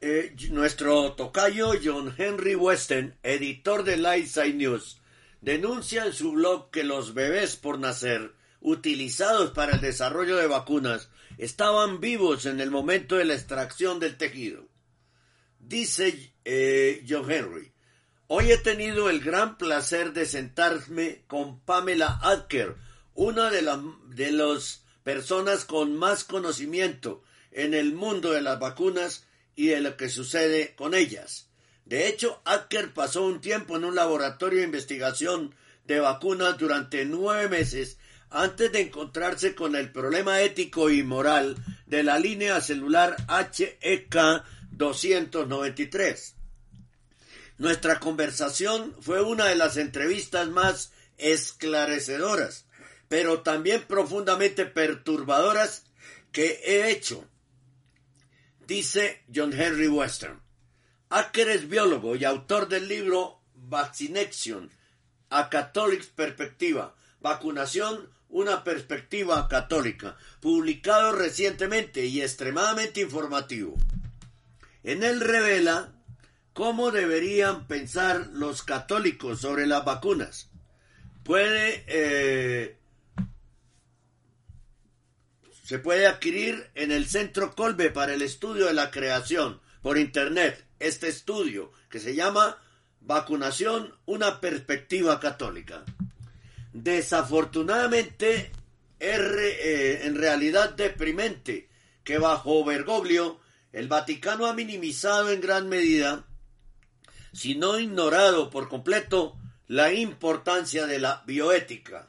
Eh, nuestro tocayo John Henry Weston, editor de Lightside News, denuncia en su blog que los bebés por nacer utilizados para el desarrollo de vacunas estaban vivos en el momento de la extracción del tejido. Dice eh, John Henry, hoy he tenido el gran placer de sentarme con Pamela Adker, una de, de las personas con más conocimiento en el mundo de las vacunas y de lo que sucede con ellas. De hecho, Acker pasó un tiempo en un laboratorio de investigación de vacunas durante nueve meses antes de encontrarse con el problema ético y moral de la línea celular HEK 293. Nuestra conversación fue una de las entrevistas más esclarecedoras, pero también profundamente perturbadoras que he hecho, dice John Henry Western. Acker es biólogo y autor del libro Vaccination, a Catholic Perspectiva, Vacunación, una perspectiva católica, publicado recientemente y extremadamente informativo. En él revela cómo deberían pensar los católicos sobre las vacunas. Puede eh, se puede adquirir en el Centro Colbe para el estudio de la creación por internet. Este estudio que se llama Vacunación, una perspectiva católica. Desafortunadamente, es eh, en realidad deprimente que bajo Bergoglio el Vaticano ha minimizado en gran medida, si no ignorado por completo, la importancia de la bioética.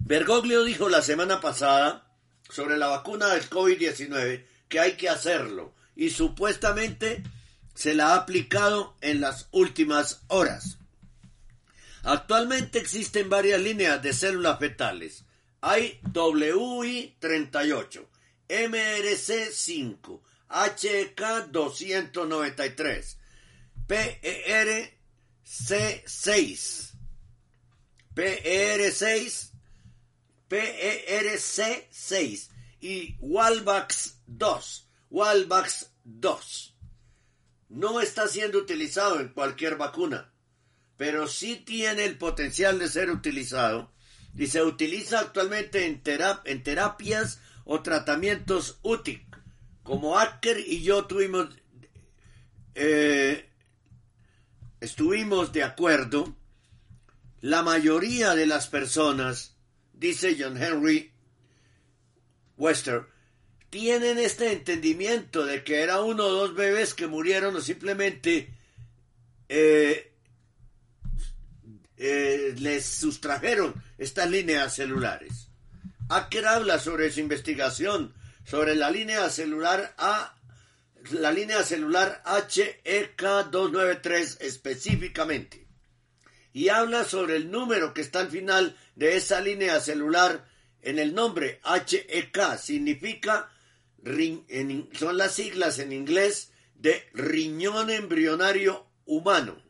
Bergoglio dijo la semana pasada sobre la vacuna del COVID-19 que hay que hacerlo y supuestamente se la ha aplicado en las últimas horas. Actualmente existen varias líneas de células fetales. Hay WI38, MRC5, HK293, PERC6, PER6, PERC6 y Walvax 2, Walvax 2. No está siendo utilizado en cualquier vacuna, pero sí tiene el potencial de ser utilizado y se utiliza actualmente en, en terapias o tratamientos útiles, como Acker y yo tuvimos, eh, estuvimos de acuerdo, la mayoría de las personas, dice John Henry Wester, tienen este entendimiento de que era uno o dos bebés que murieron o simplemente eh, eh, les sustrajeron estas líneas celulares. Acker habla sobre su investigación sobre la línea celular A, la línea celular HEK293 específicamente. Y habla sobre el número que está al final de esa línea celular en el nombre HEK. Significa, son las siglas en inglés de riñón embrionario humano.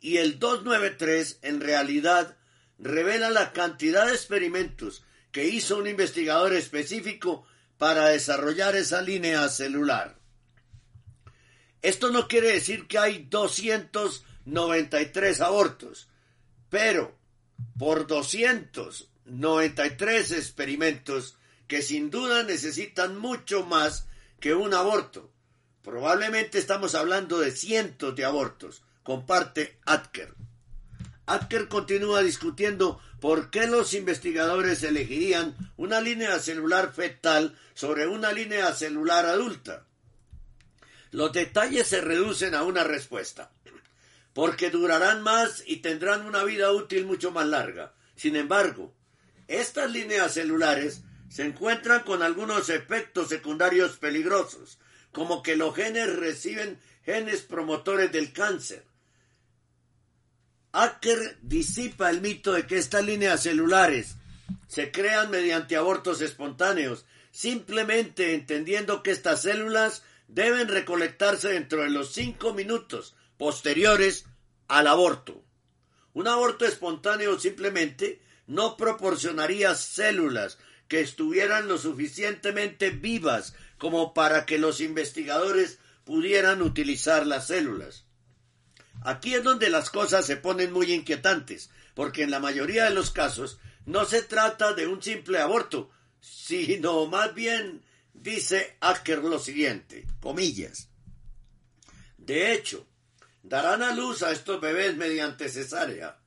Y el 293 en realidad revela la cantidad de experimentos que hizo un investigador específico para desarrollar esa línea celular. Esto no quiere decir que hay 293 abortos, pero por 293 experimentos que sin duda necesitan mucho más que un aborto. Probablemente estamos hablando de cientos de abortos, comparte Atker. Atker continúa discutiendo por qué los investigadores elegirían una línea celular fetal sobre una línea celular adulta. Los detalles se reducen a una respuesta. Porque durarán más y tendrán una vida útil mucho más larga. Sin embargo, estas líneas celulares se encuentran con algunos efectos secundarios peligrosos, como que los genes reciben genes promotores del cáncer, Acker disipa el mito de que estas líneas celulares se crean mediante abortos espontáneos, simplemente entendiendo que estas células deben recolectarse dentro de los cinco minutos posteriores al aborto. Un aborto espontáneo simplemente no proporcionaría células que estuvieran lo suficientemente vivas como para que los investigadores pudieran utilizar las células. Aquí es donde las cosas se ponen muy inquietantes, porque en la mayoría de los casos no se trata de un simple aborto, sino más bien dice Acker lo siguiente, comillas. De hecho, darán a luz a estos bebés mediante cesárea.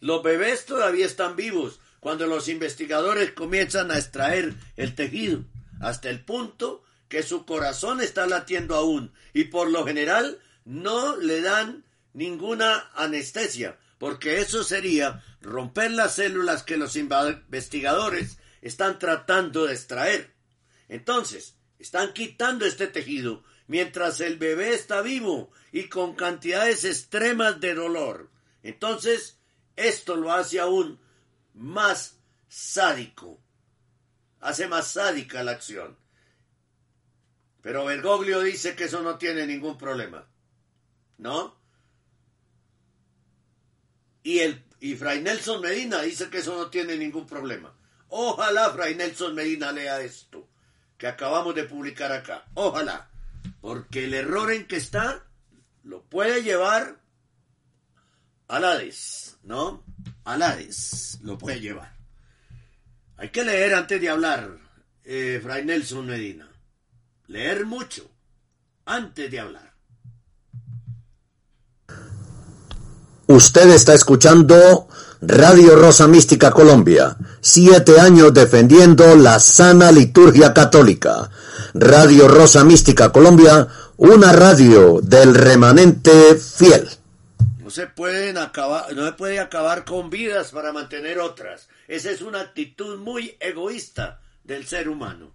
Los bebés todavía están vivos cuando los investigadores comienzan a extraer el tejido, hasta el punto que su corazón está latiendo aún y por lo general no le dan ninguna anestesia, porque eso sería romper las células que los investigadores están tratando de extraer. Entonces, están quitando este tejido mientras el bebé está vivo y con cantidades extremas de dolor. Entonces, esto lo hace aún más sádico. Hace más sádica la acción. Pero Bergoglio dice que eso no tiene ningún problema. ¿No? Y, el, y Fray Nelson Medina dice que eso no tiene ningún problema. Ojalá Fray Nelson Medina lea esto que acabamos de publicar acá. Ojalá. Porque el error en que está lo puede llevar al Hades, ¿no? Al Hades lo puede llevar. Hay que leer antes de hablar, eh, Fray Nelson Medina. Leer mucho antes de hablar. Usted está escuchando Radio Rosa Mística Colombia, siete años defendiendo la sana liturgia católica. Radio Rosa Mística Colombia, una radio del remanente fiel. No se pueden acabar, no se puede acabar con vidas para mantener otras. Esa es una actitud muy egoísta del ser humano.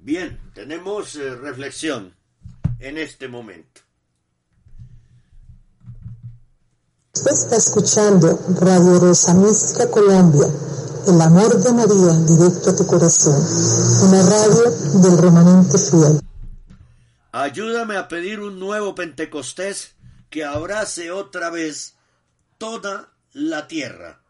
Bien, tenemos eh, reflexión en este momento. Usted está escuchando Radio Rosa Mística Colombia, el amor de María directo a tu corazón, una radio del remanente fiel. Ayúdame a pedir un nuevo Pentecostés que abrace otra vez toda la tierra.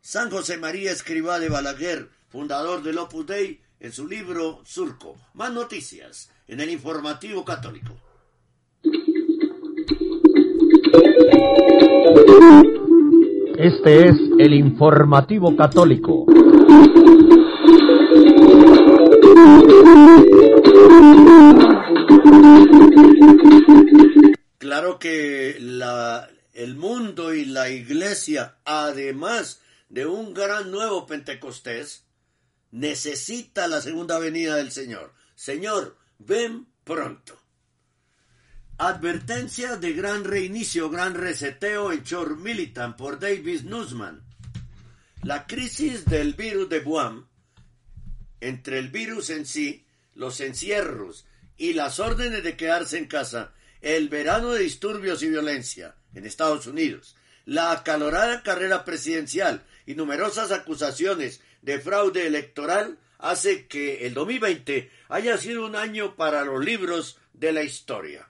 San José María Escribá de Balaguer, fundador del Opus Dei, en su libro Surco. Más noticias en el informativo católico. Este es el informativo católico. Claro que el mundo y la iglesia, además de un gran nuevo Pentecostés, necesita la segunda venida del Señor. Señor, ven pronto. Advertencia de gran reinicio, gran reseteo en Chor Militant por Davis Nussman. La crisis del virus de Wuhan, entre el virus en sí, los encierros y las órdenes de quedarse en casa, el verano de disturbios y violencia en Estados Unidos, la acalorada carrera presidencial y numerosas acusaciones de fraude electoral hace que el 2020 haya sido un año para los libros de la historia.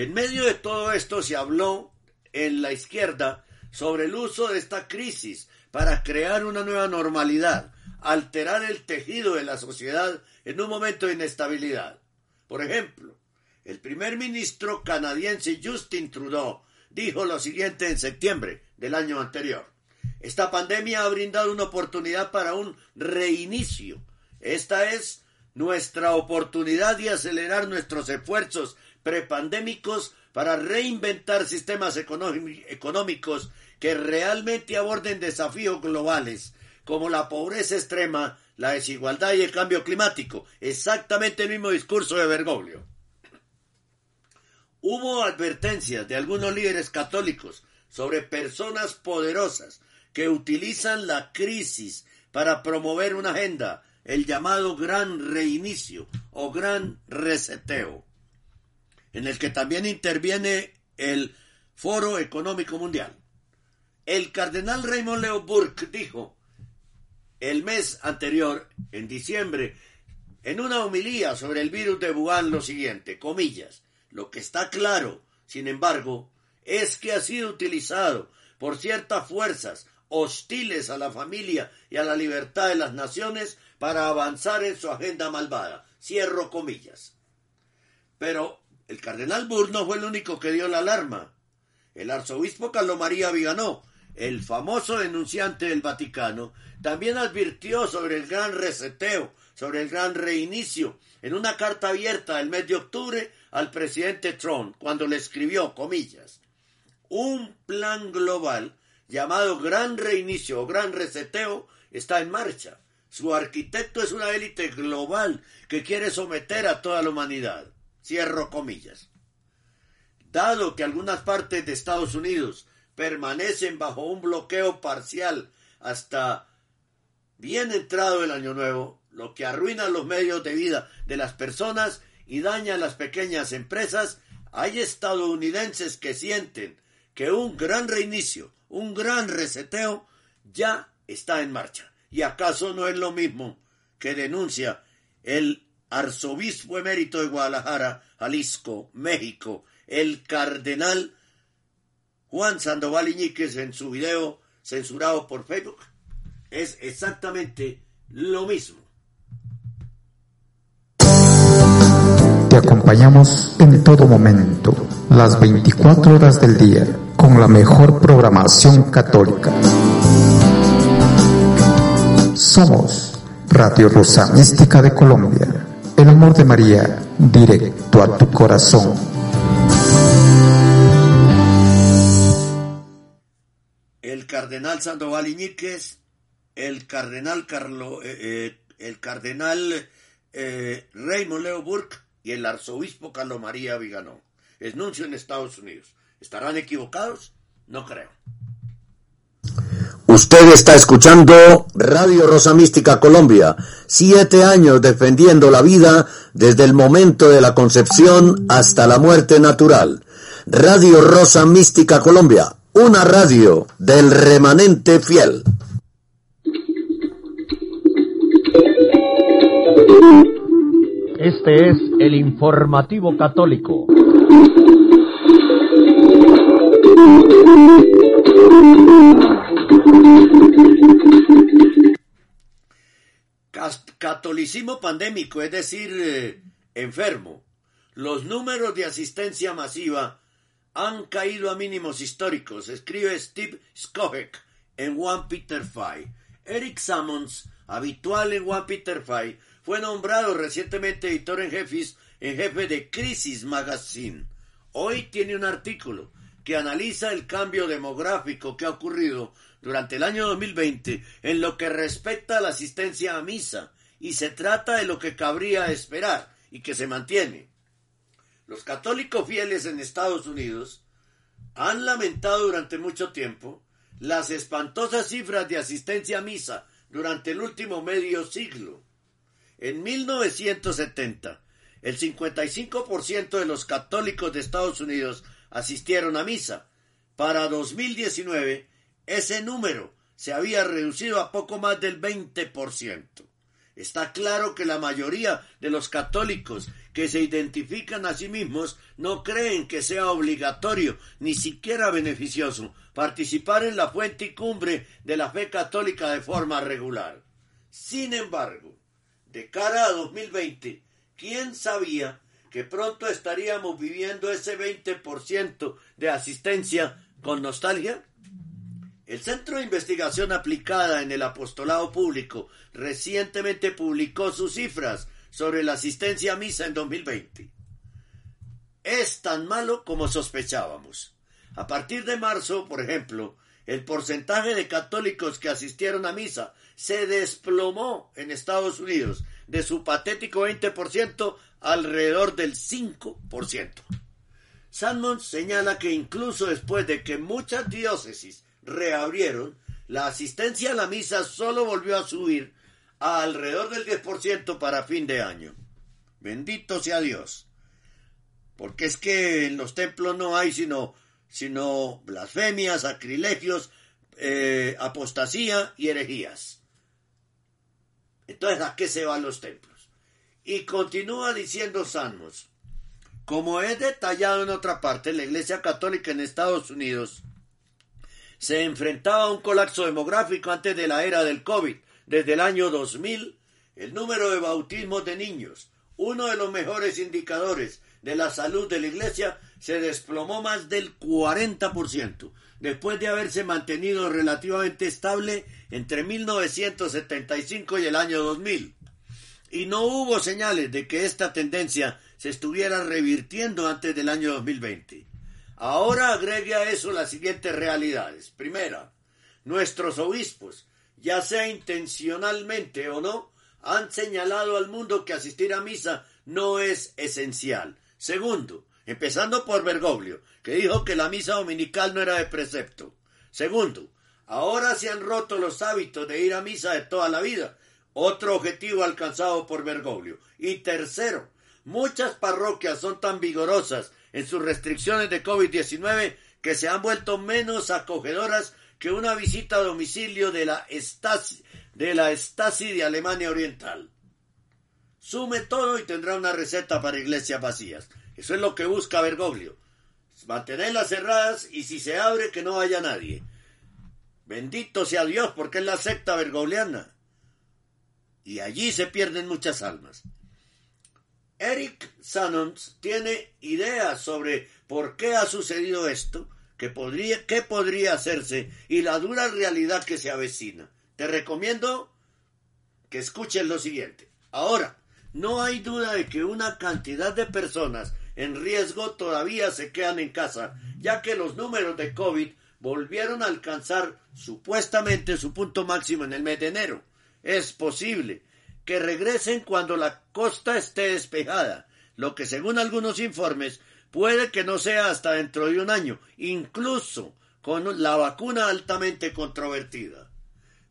En medio de todo esto se habló en la izquierda sobre el uso de esta crisis para crear una nueva normalidad, alterar el tejido de la sociedad en un momento de inestabilidad. Por ejemplo, el primer ministro canadiense Justin Trudeau dijo lo siguiente en septiembre del año anterior. Esta pandemia ha brindado una oportunidad para un reinicio. Esta es nuestra oportunidad de acelerar nuestros esfuerzos prepandémicos para reinventar sistemas económicos que realmente aborden desafíos globales como la pobreza extrema, la desigualdad y el cambio climático. Exactamente el mismo discurso de Bergoglio. Hubo advertencias de algunos líderes católicos sobre personas poderosas que utilizan la crisis para promover una agenda, el llamado gran reinicio o gran reseteo en el que también interviene el Foro Económico Mundial. El cardenal Raymond Leo Burke dijo el mes anterior, en diciembre, en una homilía sobre el virus de Wuhan lo siguiente, comillas, lo que está claro, sin embargo, es que ha sido utilizado por ciertas fuerzas hostiles a la familia y a la libertad de las naciones para avanzar en su agenda malvada. Cierro comillas. Pero el cardenal Burr no fue el único que dio la alarma. El arzobispo Carlo María Viganó, el famoso denunciante del Vaticano, también advirtió sobre el gran reseteo, sobre el gran reinicio, en una carta abierta del mes de octubre al presidente Trump, cuando le escribió, comillas, un plan global llamado Gran Reinicio o Gran Reseteo está en marcha. Su arquitecto es una élite global que quiere someter a toda la humanidad. Cierro comillas. Dado que algunas partes de Estados Unidos permanecen bajo un bloqueo parcial hasta bien entrado el año nuevo, lo que arruina los medios de vida de las personas y daña a las pequeñas empresas, hay estadounidenses que sienten que un gran reinicio, un gran reseteo ya está en marcha. ¿Y acaso no es lo mismo que denuncia el arzobispo emérito de Guadalajara, Jalisco, México, el cardenal Juan Sandoval Iñíquez en su video censurado por Facebook? Es exactamente lo mismo. Te acompañamos en todo momento, las 24 horas del día, con la mejor programación católica. Somos Radio Rosa Mística de Colombia, el amor de María, directo a tu corazón. El cardenal Sandoval Iñíquez, el cardenal Carlo, eh, eh, el cardenal eh, Raymond Leo Burke y el arzobispo Carlos María Viganó. Es nuncio en Estados Unidos. ¿Estarán equivocados? No creo. Usted está escuchando Radio Rosa Mística Colombia, siete años defendiendo la vida desde el momento de la concepción hasta la muerte natural. Radio Rosa Mística Colombia, una radio del remanente fiel. Este es el informativo católico. Catolicismo pandémico, es decir, eh, enfermo. Los números de asistencia masiva han caído a mínimos históricos, escribe Steve Skohek en One Peter Five. Eric Sammons, habitual en One Peter Five, fue nombrado recientemente editor en jefe, en jefe de Crisis Magazine. Hoy tiene un artículo que analiza el cambio demográfico que ha ocurrido durante el año 2020 en lo que respecta a la asistencia a misa y se trata de lo que cabría esperar y que se mantiene. Los católicos fieles en Estados Unidos han lamentado durante mucho tiempo las espantosas cifras de asistencia a misa durante el último medio siglo. En 1970, el 55% de los católicos de Estados Unidos asistieron a misa. Para 2019, ese número se había reducido a poco más del 20%. Está claro que la mayoría de los católicos que se identifican a sí mismos no creen que sea obligatorio, ni siquiera beneficioso, participar en la fuente y cumbre de la fe católica de forma regular. Sin embargo, de cara a 2020, ¿quién sabía que pronto estaríamos viviendo ese 20% de asistencia con nostalgia? El Centro de Investigación Aplicada en el Apostolado Público recientemente publicó sus cifras sobre la asistencia a misa en 2020. Es tan malo como sospechábamos. A partir de marzo, por ejemplo, el porcentaje de católicos que asistieron a misa se desplomó en Estados Unidos de su patético 20% alrededor del 5%. Salmons señala que incluso después de que muchas diócesis reabrieron, la asistencia a la misa solo volvió a subir a alrededor del 10% para fin de año. Bendito sea Dios. Porque es que en los templos no hay sino, sino blasfemias, sacrilegios, eh, apostasía y herejías. Entonces, ¿a qué se van los templos? Y continúa diciendo Salmos, como he detallado en otra parte, la Iglesia Católica en Estados Unidos se enfrentaba a un colapso demográfico antes de la era del COVID. Desde el año 2000, el número de bautismos de niños, uno de los mejores indicadores de la salud de la Iglesia, se desplomó más del 40%, después de haberse mantenido relativamente estable entre 1975 y el año 2000. Y no hubo señales de que esta tendencia se estuviera revirtiendo antes del año 2020. Ahora agregue a eso las siguientes realidades. Primera, nuestros obispos, ya sea intencionalmente o no, han señalado al mundo que asistir a misa no es esencial. Segundo, empezando por Bergoglio, que dijo que la misa dominical no era de precepto. Segundo, ahora se han roto los hábitos de ir a misa de toda la vida. Otro objetivo alcanzado por Bergoglio. Y tercero, muchas parroquias son tan vigorosas en sus restricciones de COVID-19 que se han vuelto menos acogedoras que una visita a domicilio de la Stasi de, la de Alemania Oriental. Sume todo y tendrá una receta para iglesias vacías. Eso es lo que busca Bergoglio. Mantenerlas cerradas y si se abre que no haya nadie. Bendito sea Dios porque es la secta bergogliana. Y allí se pierden muchas almas. Eric Sanons tiene ideas sobre por qué ha sucedido esto, podría, qué podría hacerse y la dura realidad que se avecina. Te recomiendo que escuchen lo siguiente. Ahora, no hay duda de que una cantidad de personas en riesgo todavía se quedan en casa, ya que los números de COVID volvieron a alcanzar supuestamente su punto máximo en el mes de enero. Es posible que regresen cuando la costa esté despejada, lo que según algunos informes puede que no sea hasta dentro de un año, incluso con la vacuna altamente controvertida.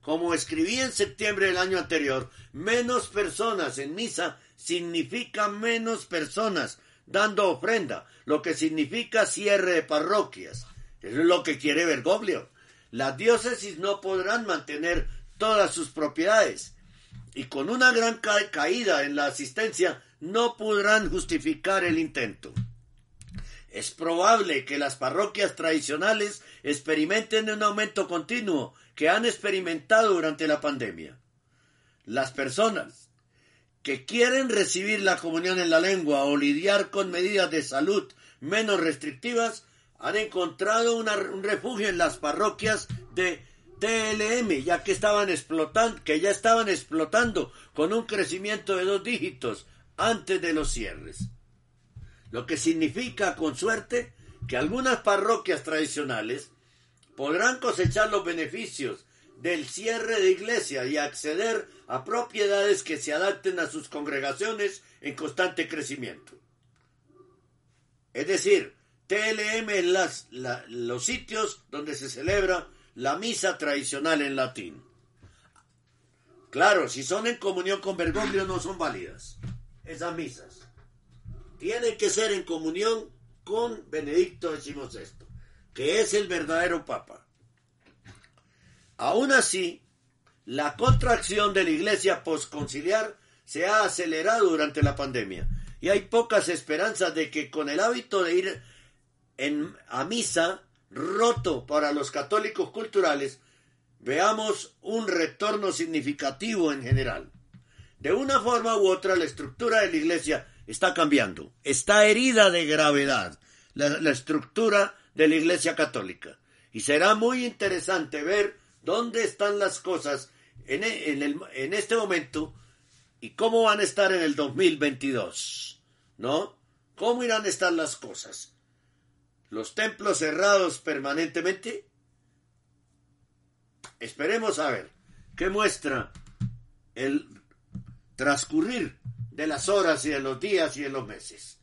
Como escribí en septiembre del año anterior, menos personas en misa significa menos personas dando ofrenda, lo que significa cierre de parroquias. Eso es lo que quiere Bergoglio. Las diócesis no podrán mantener todas sus propiedades y con una gran caída en la asistencia no podrán justificar el intento. Es probable que las parroquias tradicionales experimenten un aumento continuo que han experimentado durante la pandemia. Las personas que quieren recibir la comunión en la lengua o lidiar con medidas de salud menos restrictivas han encontrado un refugio en las parroquias de TLM, ya que estaban explotando, que ya estaban explotando con un crecimiento de dos dígitos antes de los cierres. Lo que significa, con suerte, que algunas parroquias tradicionales podrán cosechar los beneficios del cierre de iglesia y acceder a propiedades que se adapten a sus congregaciones en constante crecimiento. Es decir, TLM es los sitios donde se celebra la misa tradicional en latín. Claro, si son en comunión con Bergoglio no son válidas esas misas. Tienen que ser en comunión con Benedicto XVI, que es el verdadero Papa. Aún así, la contracción de la iglesia posconciliar se ha acelerado durante la pandemia y hay pocas esperanzas de que con el hábito de ir en, a misa roto para los católicos culturales, veamos un retorno significativo en general. De una forma u otra, la estructura de la iglesia está cambiando, está herida de gravedad, la, estructura de la iglesia católica. Y será muy interesante ver dónde están las cosas en, en, en este momento y cómo van a estar en el 2022. ¿No? ¿Cómo irán a estar las cosas? Los templos cerrados permanentemente? Esperemos a ver qué muestra el transcurrir de las horas y de los días y de los meses.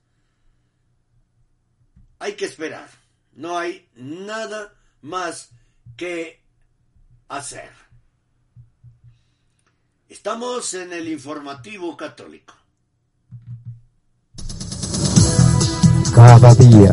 Hay que esperar. No hay nada más que hacer. Estamos en el informativo católico. Cada día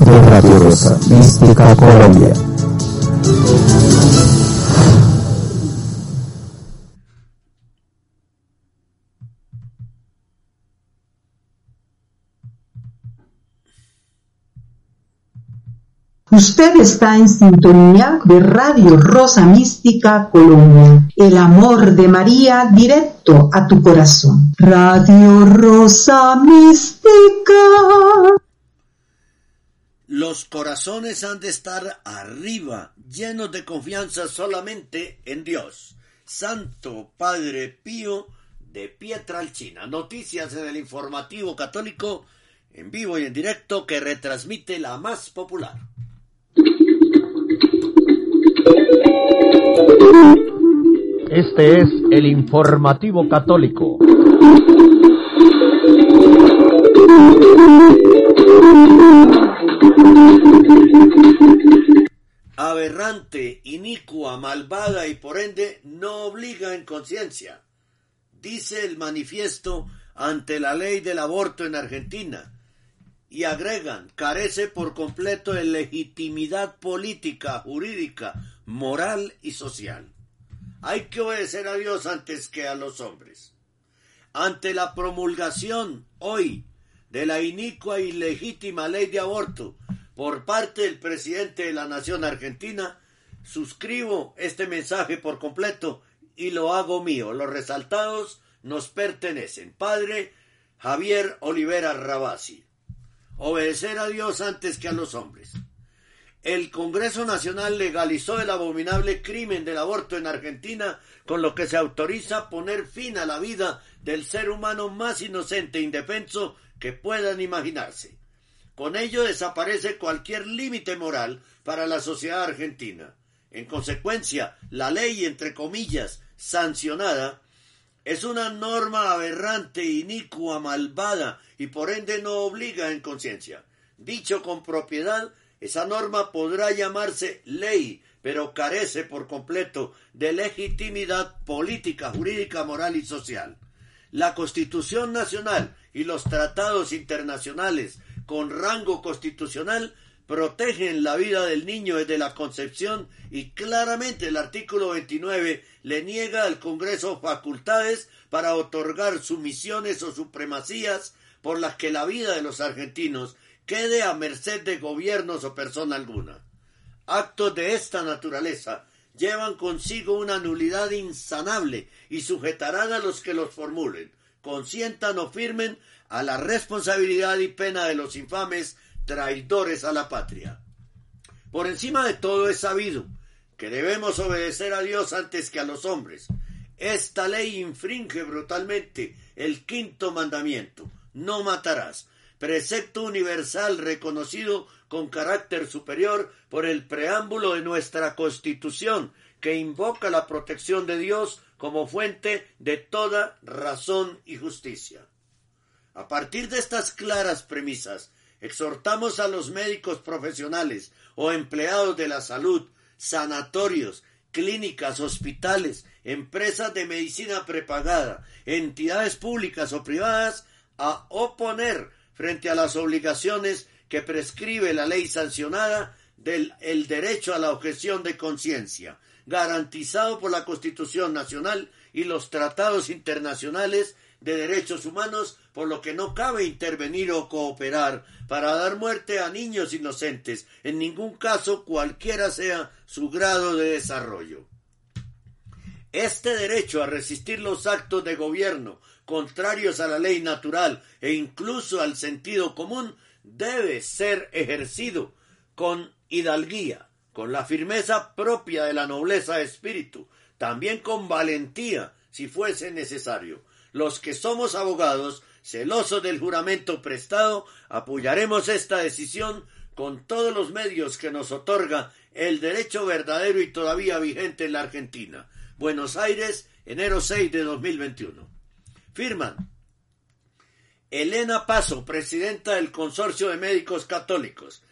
de Radio Rosa Mística Colombia. Usted está en sintonía de Radio Rosa Mística Colombia. El amor de María directo a tu corazón. Radio Rosa Mística. Los corazones han de estar arriba, llenos de confianza solamente en Dios. Santo Padre Pío de Pietralcina. Noticias en el informativo católico en vivo y en directo que retransmite la más popular. Este es el informativo católico. Aberrante, inicua, malvada y por ende no obliga en conciencia, dice el manifiesto ante la ley del aborto en Argentina. Y agregan, carece por completo de legitimidad política, jurídica, moral y social. Hay que obedecer a Dios antes que a los hombres. Ante la promulgación hoy de la inicua y legítima ley de aborto por parte del presidente de la Nación Argentina, suscribo este mensaje por completo y lo hago mío. Los resaltados nos pertenecen. Padre Javier Olivera Rabasi. Obedecer a Dios antes que a los hombres. El Congreso Nacional legalizó el abominable crimen del aborto en Argentina, con lo que se autoriza poner fin a la vida del ser humano más inocente e indefenso que puedan imaginarse. Con ello desaparece cualquier límite moral para la sociedad argentina. En consecuencia, la ley, entre comillas, sancionada, es una norma aberrante, inicua, malvada y por ende no obliga en conciencia. Dicho con propiedad, esa norma podrá llamarse ley, pero carece por completo de legitimidad política, jurídica, moral y social. La Constitución Nacional y los tratados internacionales con rango constitucional protegen la vida del niño desde la concepción y claramente el artículo 29 le niega al Congreso facultades para otorgar sumisiones o supremacías por las que la vida de los argentinos quede a merced de gobiernos o persona alguna. Actos de esta naturaleza llevan consigo una nulidad insanable y sujetarán a los que los formulen, consientan o firmen a la responsabilidad y pena de los infames traidores a la patria. Por encima de todo es sabido que debemos obedecer a Dios antes que a los hombres. Esta ley infringe brutalmente el quinto mandamiento, no matarás, precepto universal reconocido con carácter superior por el preámbulo de nuestra Constitución, que invoca la protección de Dios como fuente de toda razón y justicia. A partir de estas claras premisas, exhortamos a los médicos profesionales o empleados de la salud, sanatorios, clínicas, hospitales, empresas de medicina prepagada, entidades públicas o privadas a oponer frente a las obligaciones que prescribe la ley sancionada del el derecho a la objeción de conciencia, garantizado por la Constitución Nacional y los tratados internacionales de derechos humanos, por lo que no cabe intervenir o cooperar para dar muerte a niños inocentes, en ningún caso cualquiera sea su grado de desarrollo. Este derecho a resistir los actos de gobierno contrarios a la ley natural e incluso al sentido común debe ser ejercido con hidalguía, con la firmeza propia de la nobleza de espíritu, también con valentía, si fuese necesario. Los que somos abogados, celosos del juramento prestado, apoyaremos esta decisión con todos los medios que nos otorga el derecho verdadero y todavía vigente en la Argentina. Buenos Aires, enero 6 de 2021. Firman Elena Paso, presidenta del Consorcio de Médicos Católicos.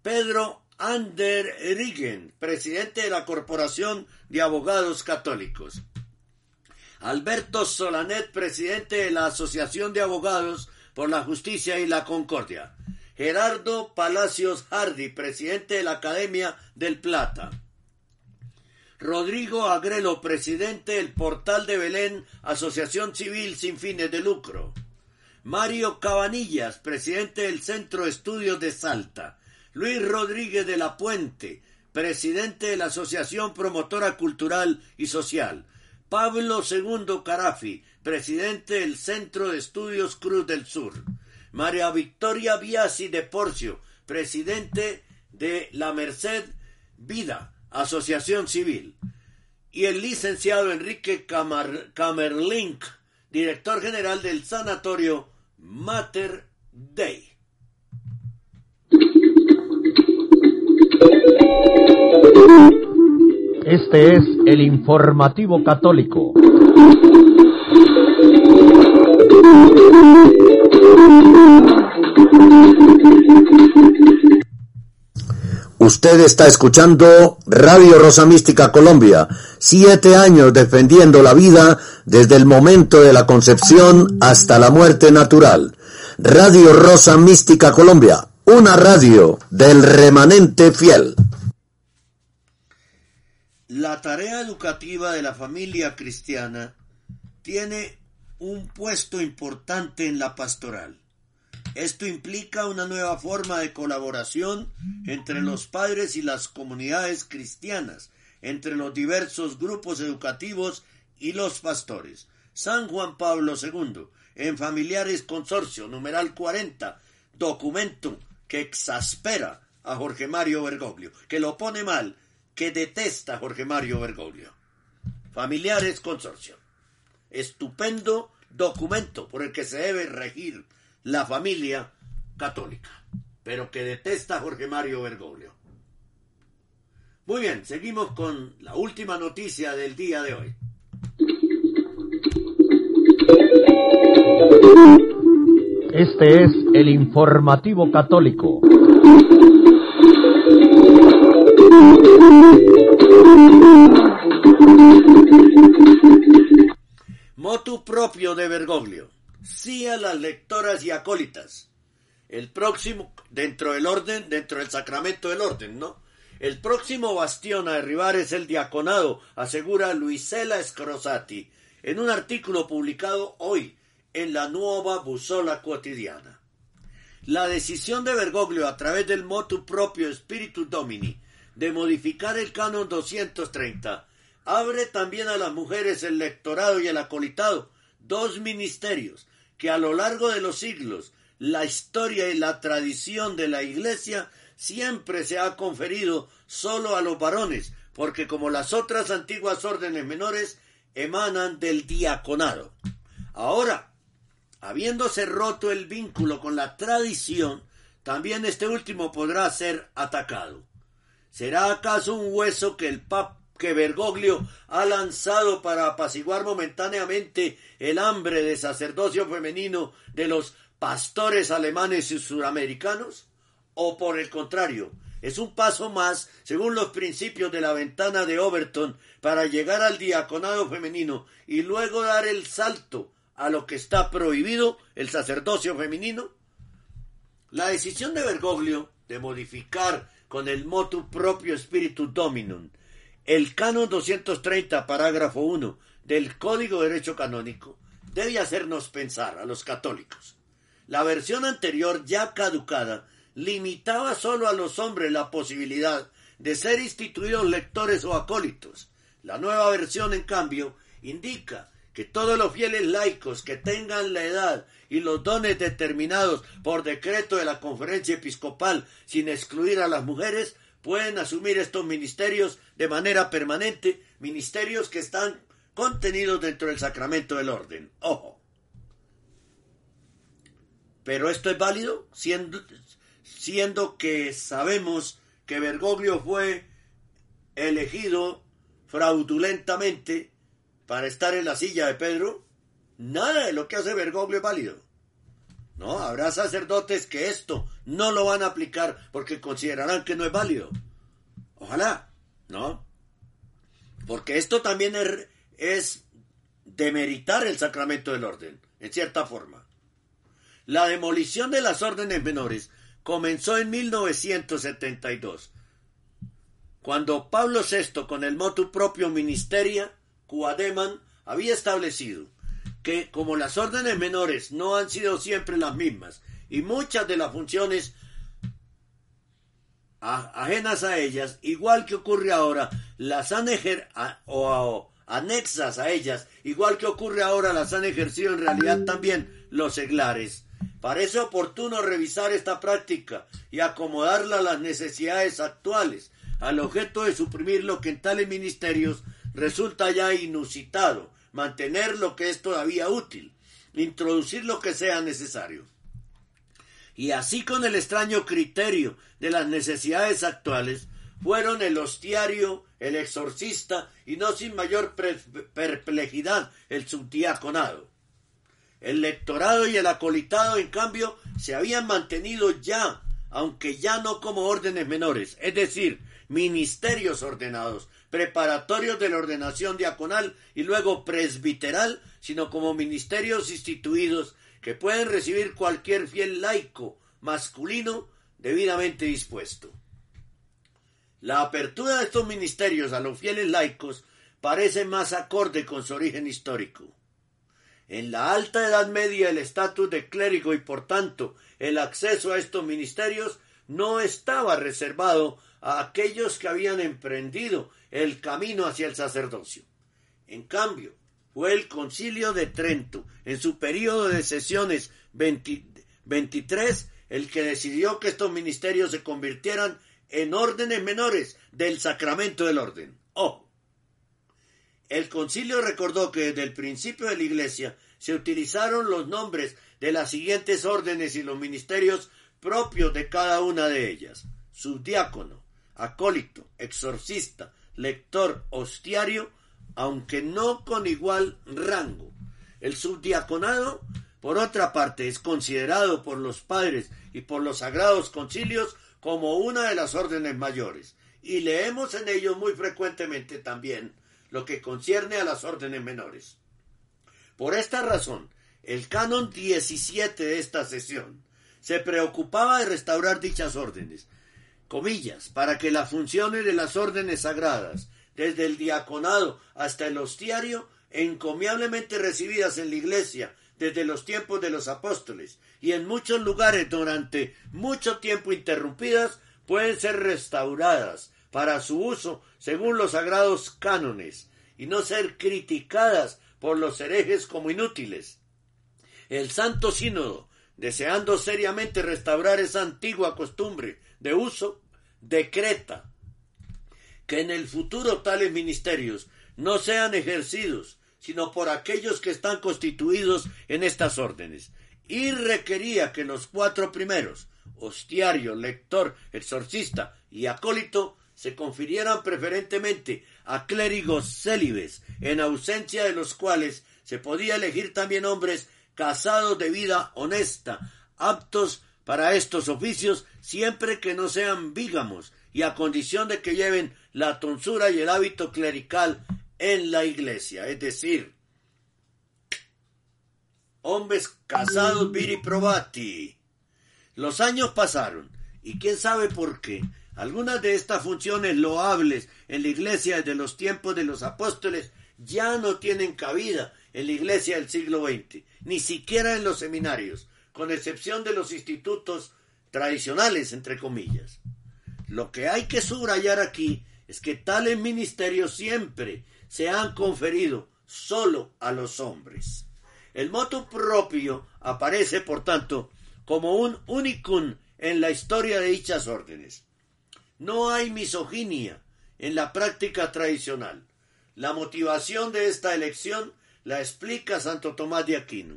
Pedro Ander Rigen, presidente de la Corporación de Abogados Católicos. Alberto Solanet, presidente de la Asociación de Abogados por la Justicia y la Concordia. Gerardo Palacios Hardy, presidente de la Academia del Plata. Rodrigo Agrelo, presidente del Portal de Belén, Asociación Civil sin fines de lucro. Mario Cabanillas, presidente del Centro de Estudios de Salta. Luis Rodríguez de la Puente, presidente de la Asociación Promotora Cultural y Social. Pablo II Carafi, presidente del Centro de Estudios Cruz del Sur. María Victoria Biasi de Porcio, presidente de La Merced Vida, Asociación Civil. Y el licenciado Enrique Camerlink, director general del sanatorio Mater Dei. Este es el informativo católico. Usted está escuchando Radio Rosa Mística Colombia, siete años defendiendo la vida desde el momento de la concepción hasta la muerte natural. Radio Rosa Mística Colombia, una radio del remanente fiel. La tarea educativa de la familia cristiana tiene un puesto importante en la pastoral. Esto implica una nueva forma de colaboración entre los padres y las comunidades cristianas, entre los diversos grupos educativos y los pastores. San Juan Pablo II, en Familiares Consorcio, numeral 40, documento que exaspera a Jorge Mario Bergoglio, que lo pone mal, que detesta a Jorge Mario Bergoglio. Familiares Consorcio. Estupendo documento por el que se debe regir la familia católica, pero que detesta a Jorge Mario Bergoglio. Muy bien, seguimos con la última noticia del día de hoy. Este es el informativo católico. Motu propio de Bergoglio. Sí a las lectoras y acólitas. El próximo, dentro del orden, dentro del sacramento del orden, ¿no? El próximo bastión a derribar es el diaconado, asegura Luisela Scrosati en un artículo publicado hoy en la nueva Busola Quotidiana. La decisión de Bergoglio a través del motu propio Spiritu Domini de modificar el canon 230 abre también a las mujeres el lectorado y el acolitado, dos ministerios que a lo largo de los siglos la historia y la tradición de la Iglesia siempre se ha conferido solo a los varones, porque como las otras antiguas órdenes menores emanan del diaconado. Ahora, habiéndose roto el vínculo con la tradición, también este último podrá ser atacado. ¿Será acaso un hueso que el pap que Bergoglio ha lanzado para apaciguar momentáneamente el hambre de sacerdocio femenino de los pastores alemanes y suramericanos? ¿O por el contrario, es un paso más, según los principios de la ventana de Overton, para llegar al diaconado femenino y luego dar el salto a lo que está prohibido, el sacerdocio femenino? La decisión de Bergoglio de modificar con el motu propio spiritu dominum el canon 230, parágrafo 1 del Código de Derecho Canónico debe hacernos pensar a los católicos. La versión anterior, ya caducada, limitaba solo a los hombres la posibilidad de ser instituidos lectores o acólitos. La nueva versión, en cambio, indica que todos los fieles laicos que tengan la edad y los dones determinados por decreto de la conferencia episcopal sin excluir a las mujeres pueden asumir estos ministerios de manera permanente, ministerios que están contenidos dentro del sacramento del orden. Ojo. Pero esto es válido, siendo, siendo que sabemos que Bergoglio fue elegido fraudulentamente para estar en la silla de Pedro. Nada de lo que hace Bergoglio es válido. No, habrá sacerdotes que esto no lo van a aplicar porque considerarán que no es válido. Ojalá, ¿no? Porque esto también es, demeritar el sacramento del orden, en cierta forma. La demolición de las órdenes menores comenzó en 1972, cuando Pablo VI, con el motu propio Ministeria Cuademan, había establecido que como las órdenes menores no han sido siempre las mismas y muchas de las funciones ajenas a ellas, igual que ocurre ahora, las han ejer o, anexas a ellas, igual que ocurre ahora, las han ejercido en realidad también los seglares. Parece oportuno revisar esta práctica y acomodarla a las necesidades actuales, al objeto de suprimir lo que en tales ministerios resulta ya inusitado, mantener lo que es todavía útil, introducir lo que sea necesario. Y así con el extraño criterio de las necesidades actuales, fueron el hostiario, el exorcista y no sin mayor perplejidad el subdiaconado. El lectorado y el acolitado, en cambio, se habían mantenido ya, aunque ya no como órdenes menores, es decir, ministerios ordenados, preparatorios de la ordenación diaconal y luego presbiteral, sino como ministerios instituidos que pueden recibir cualquier fiel laico masculino debidamente dispuesto. La apertura de estos ministerios a los fieles laicos parece más acorde con su origen histórico. En la alta Edad Media el estatus de clérigo y por tanto el acceso a estos ministerios no estaba reservado a aquellos que habían emprendido el camino hacia el sacerdocio. En cambio, fue el concilio de Trento, en su periodo de sesiones 23, el que decidió que estos ministerios se convirtieran en órdenes menores del sacramento del orden. Ojo. El concilio recordó que desde el principio de la Iglesia se utilizaron los nombres de las siguientes órdenes y los ministerios propios de cada una de ellas. Subdiácono, acólito, exorcista, lector, hostiario, aunque no con igual rango. El subdiaconado, por otra parte, es considerado por los padres y por los sagrados concilios como una de las órdenes mayores, y leemos en ellos muy frecuentemente también lo que concierne a las órdenes menores. Por esta razón, el canon 17 de esta sesión se preocupaba de restaurar dichas órdenes, comillas, para que las funciones de las órdenes sagradas, desde el diaconado hasta el hostiario, encomiablemente recibidas en la Iglesia desde los tiempos de los apóstoles y en muchos lugares durante mucho tiempo interrumpidas pueden ser restauradas para su uso según los sagrados cánones y no ser criticadas por los herejes como inútiles. El Santo Sínodo, deseando seriamente restaurar esa antigua costumbre de uso, decreta que en el futuro tales ministerios no sean ejercidos sino por aquellos que están constituidos en estas órdenes. Y requería que los cuatro primeros, hostiario, lector, exorcista y acólito, se confirieran preferentemente a clérigos célibes, en ausencia de los cuales se podía elegir también hombres casados de vida honesta, aptos para estos oficios, siempre que no sean vígamos y a condición de que lleven la tonsura y el hábito clerical en la iglesia, es decir, hombres casados viri probati. Los años pasaron y quién sabe por qué. Algunas de estas funciones loables en la iglesia de los tiempos de los apóstoles ya no tienen cabida en la iglesia del siglo XX, ni siquiera en los seminarios, con excepción de los institutos tradicionales, entre comillas. Lo que hay que subrayar aquí es que tales ministerios siempre se han conferido solo a los hombres. El moto propio aparece, por tanto, como un unicum en la historia de dichas órdenes. No hay misoginia en la práctica tradicional. La motivación de esta elección la explica Santo Tomás de Aquino.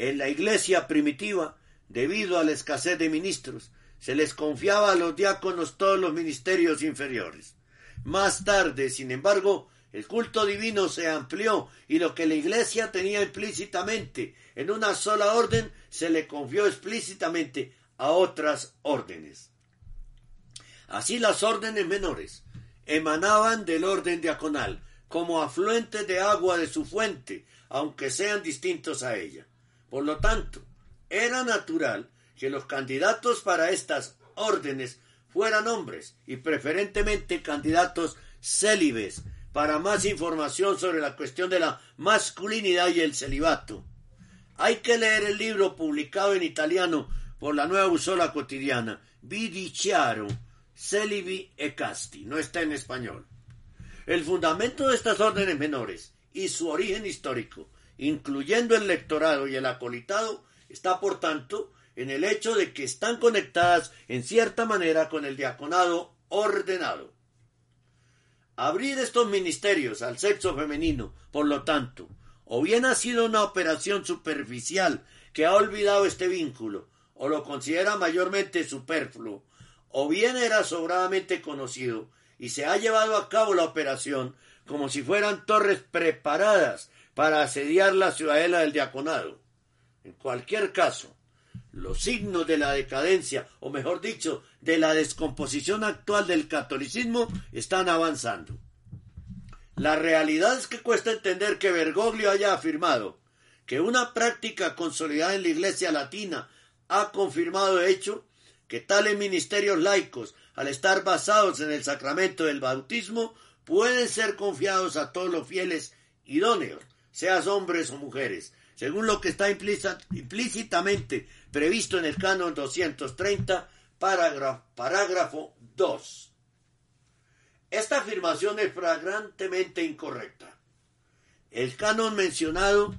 En la iglesia primitiva, debido a la escasez de ministros, se les confiaba a los diáconos todos los ministerios inferiores. Más tarde, sin embargo, el culto divino se amplió y lo que la Iglesia tenía implícitamente en una sola orden se le confió explícitamente a otras órdenes. Así las órdenes menores emanaban del orden diaconal como afluentes de agua de su fuente, aunque sean distintos a ella. Por lo tanto, era natural que los candidatos para estas órdenes fueran hombres y preferentemente candidatos célibes para más información sobre la cuestión de la masculinidad y el celibato. Hay que leer el libro publicado en italiano por la nueva Usola Cotidiana, Vidi Chiaro, Celibi e Casti, no está en español. El fundamento de estas órdenes menores y su origen histórico, incluyendo el lectorado y el acolitado, está por tanto en el hecho de que están conectadas en cierta manera con el diaconado ordenado. Abrir estos ministerios al sexo femenino, por lo tanto, o bien ha sido una operación superficial que ha olvidado este vínculo, o lo considera mayormente superfluo, o bien era sobradamente conocido y se ha llevado a cabo la operación como si fueran torres preparadas para asediar la ciudadela del diaconado. En cualquier caso, los signos de la decadencia, o mejor dicho, de la descomposición actual del catolicismo, están avanzando. La realidad es que cuesta entender que Bergoglio haya afirmado que una práctica consolidada en la Iglesia Latina ha confirmado de hecho que tales ministerios laicos, al estar basados en el sacramento del bautismo, pueden ser confiados a todos los fieles idóneos, seas hombres o mujeres, según lo que está implícitamente previsto en el canon 230, parágrafo, parágrafo 2. Esta afirmación es flagrantemente incorrecta. El canon mencionado,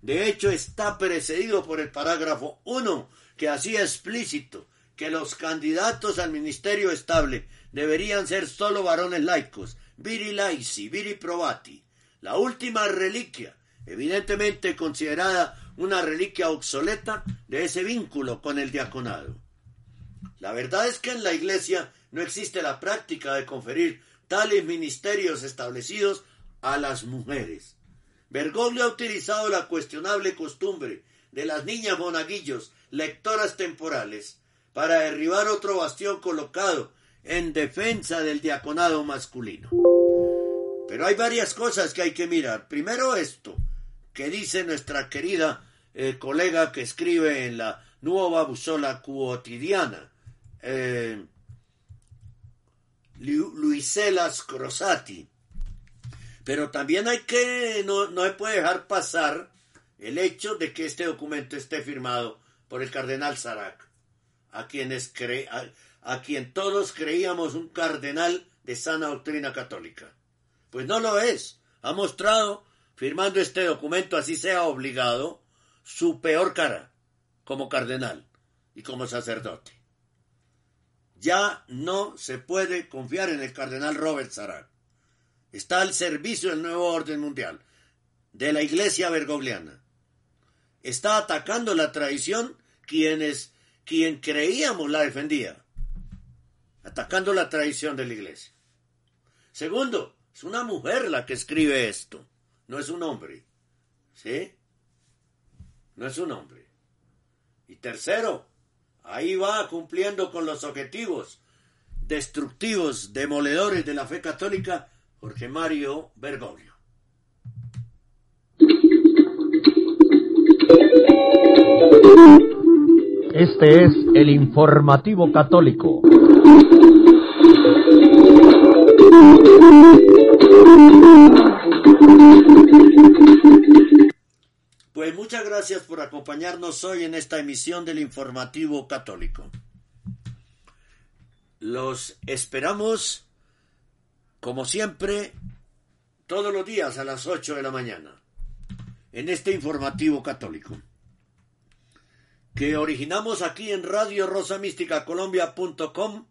de hecho, está precedido por el parágrafo 1, que hacía explícito que los candidatos al ministerio estable deberían ser solo varones laicos, viri laici, viri probati, la última reliquia evidentemente considerada una reliquia obsoleta de ese vínculo con el diaconado. La verdad es que en la Iglesia no existe la práctica de conferir tales ministerios establecidos a las mujeres. Bergoglio ha utilizado la cuestionable costumbre de las niñas monaguillos, lectoras temporales, para derribar otro bastión colocado en defensa del diaconado masculino. Pero hay varias cosas que hay que mirar. Primero esto, que dice nuestra querida eh, colega que escribe en la Nueva Busola Quotidiana, eh, Luiselas Crosati. Pero también hay que, no, no se puede dejar pasar el hecho de que este documento esté firmado por el cardenal Sarac, a, quienes cre, a quien todos creíamos un cardenal de sana doctrina católica. Pues no lo es. Ha mostrado firmando este documento, así sea obligado, su peor cara como cardenal y como sacerdote. Ya no se puede confiar en el cardenal Robert Sarah. Está al servicio del nuevo orden mundial, de la iglesia bergogliana. Está atacando la tradición quienes, quien creíamos la defendía. Atacando la tradición de la iglesia. Segundo, es una mujer la que escribe esto no es un hombre. ¿Sí? No es un hombre. Y tercero, ahí va cumpliendo con los objetivos destructivos, demoledores de la fe católica, Jorge Mario Bergoglio. Este es el informativo católico. Pues muchas gracias por acompañarnos hoy en esta emisión del informativo católico. Los esperamos, como siempre, todos los días a las 8 de la mañana, en este informativo católico, que originamos aquí en Radio Rosa Colombia.com,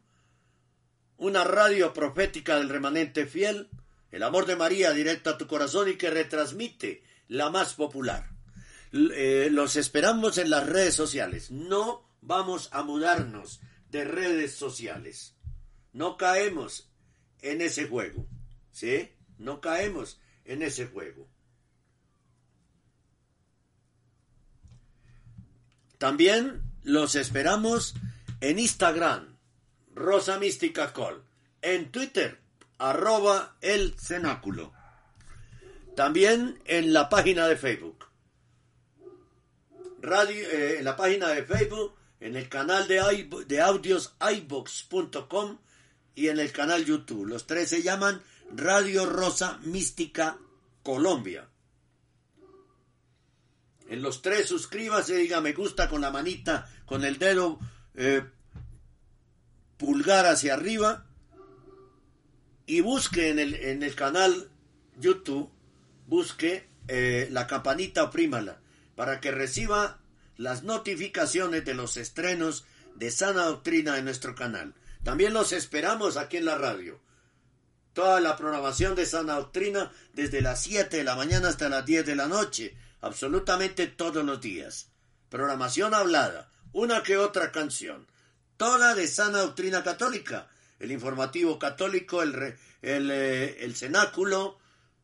una radio profética del remanente fiel, el amor de María directo a tu corazón y que retransmite la más popular eh, los esperamos en las redes sociales. No vamos a mudarnos de redes sociales. No caemos en ese juego. ¿Sí? No caemos en ese juego. También los esperamos en Instagram, Rosa Mística Col. En Twitter, arroba el cenáculo. También en la página de Facebook radio, eh, en la página de Facebook, en el canal de, de audios ibox.com y en el canal YouTube. Los tres se llaman Radio Rosa Mística Colombia. En los tres suscríbase, diga me gusta con la manita, con el dedo eh, pulgar hacia arriba y busque en el, en el canal YouTube, busque eh, la campanita, oprímala para que reciba las notificaciones de los estrenos de sana doctrina en nuestro canal. También los esperamos aquí en la radio. toda la programación de sana doctrina desde las 7 de la mañana hasta las 10 de la noche, absolutamente todos los días. Programación hablada, una que otra canción, toda de sana doctrina católica, el informativo católico, el, eh, el cenáculo,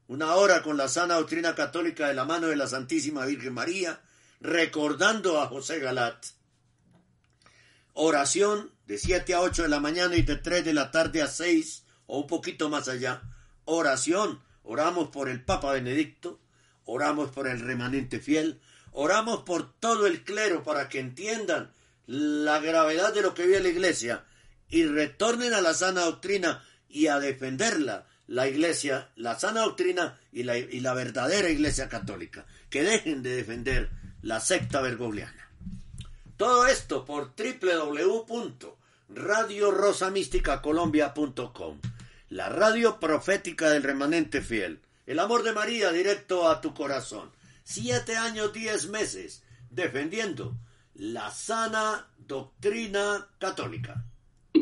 una hora con la sana doctrina católica de la mano de la Santísima Virgen María, recordando a José Galat. Oración de 7 a 8 de la mañana y de 3 de la tarde a 6 o un poquito más allá. Oración, oramos por el Papa Benedicto, oramos por el remanente fiel, oramos por todo el clero para que entiendan la gravedad de lo que vive la iglesia y retornen a la sana doctrina y a defenderla, la iglesia, la sana doctrina y la, y la verdadera iglesia católica, que dejen de defender la secta bergogliana. Todo esto por www.radiorosamísticacolombia.com, la radio profética del remanente fiel, el amor de María directo a tu corazón. Siete años, diez meses, defendiendo la sana doctrina católica.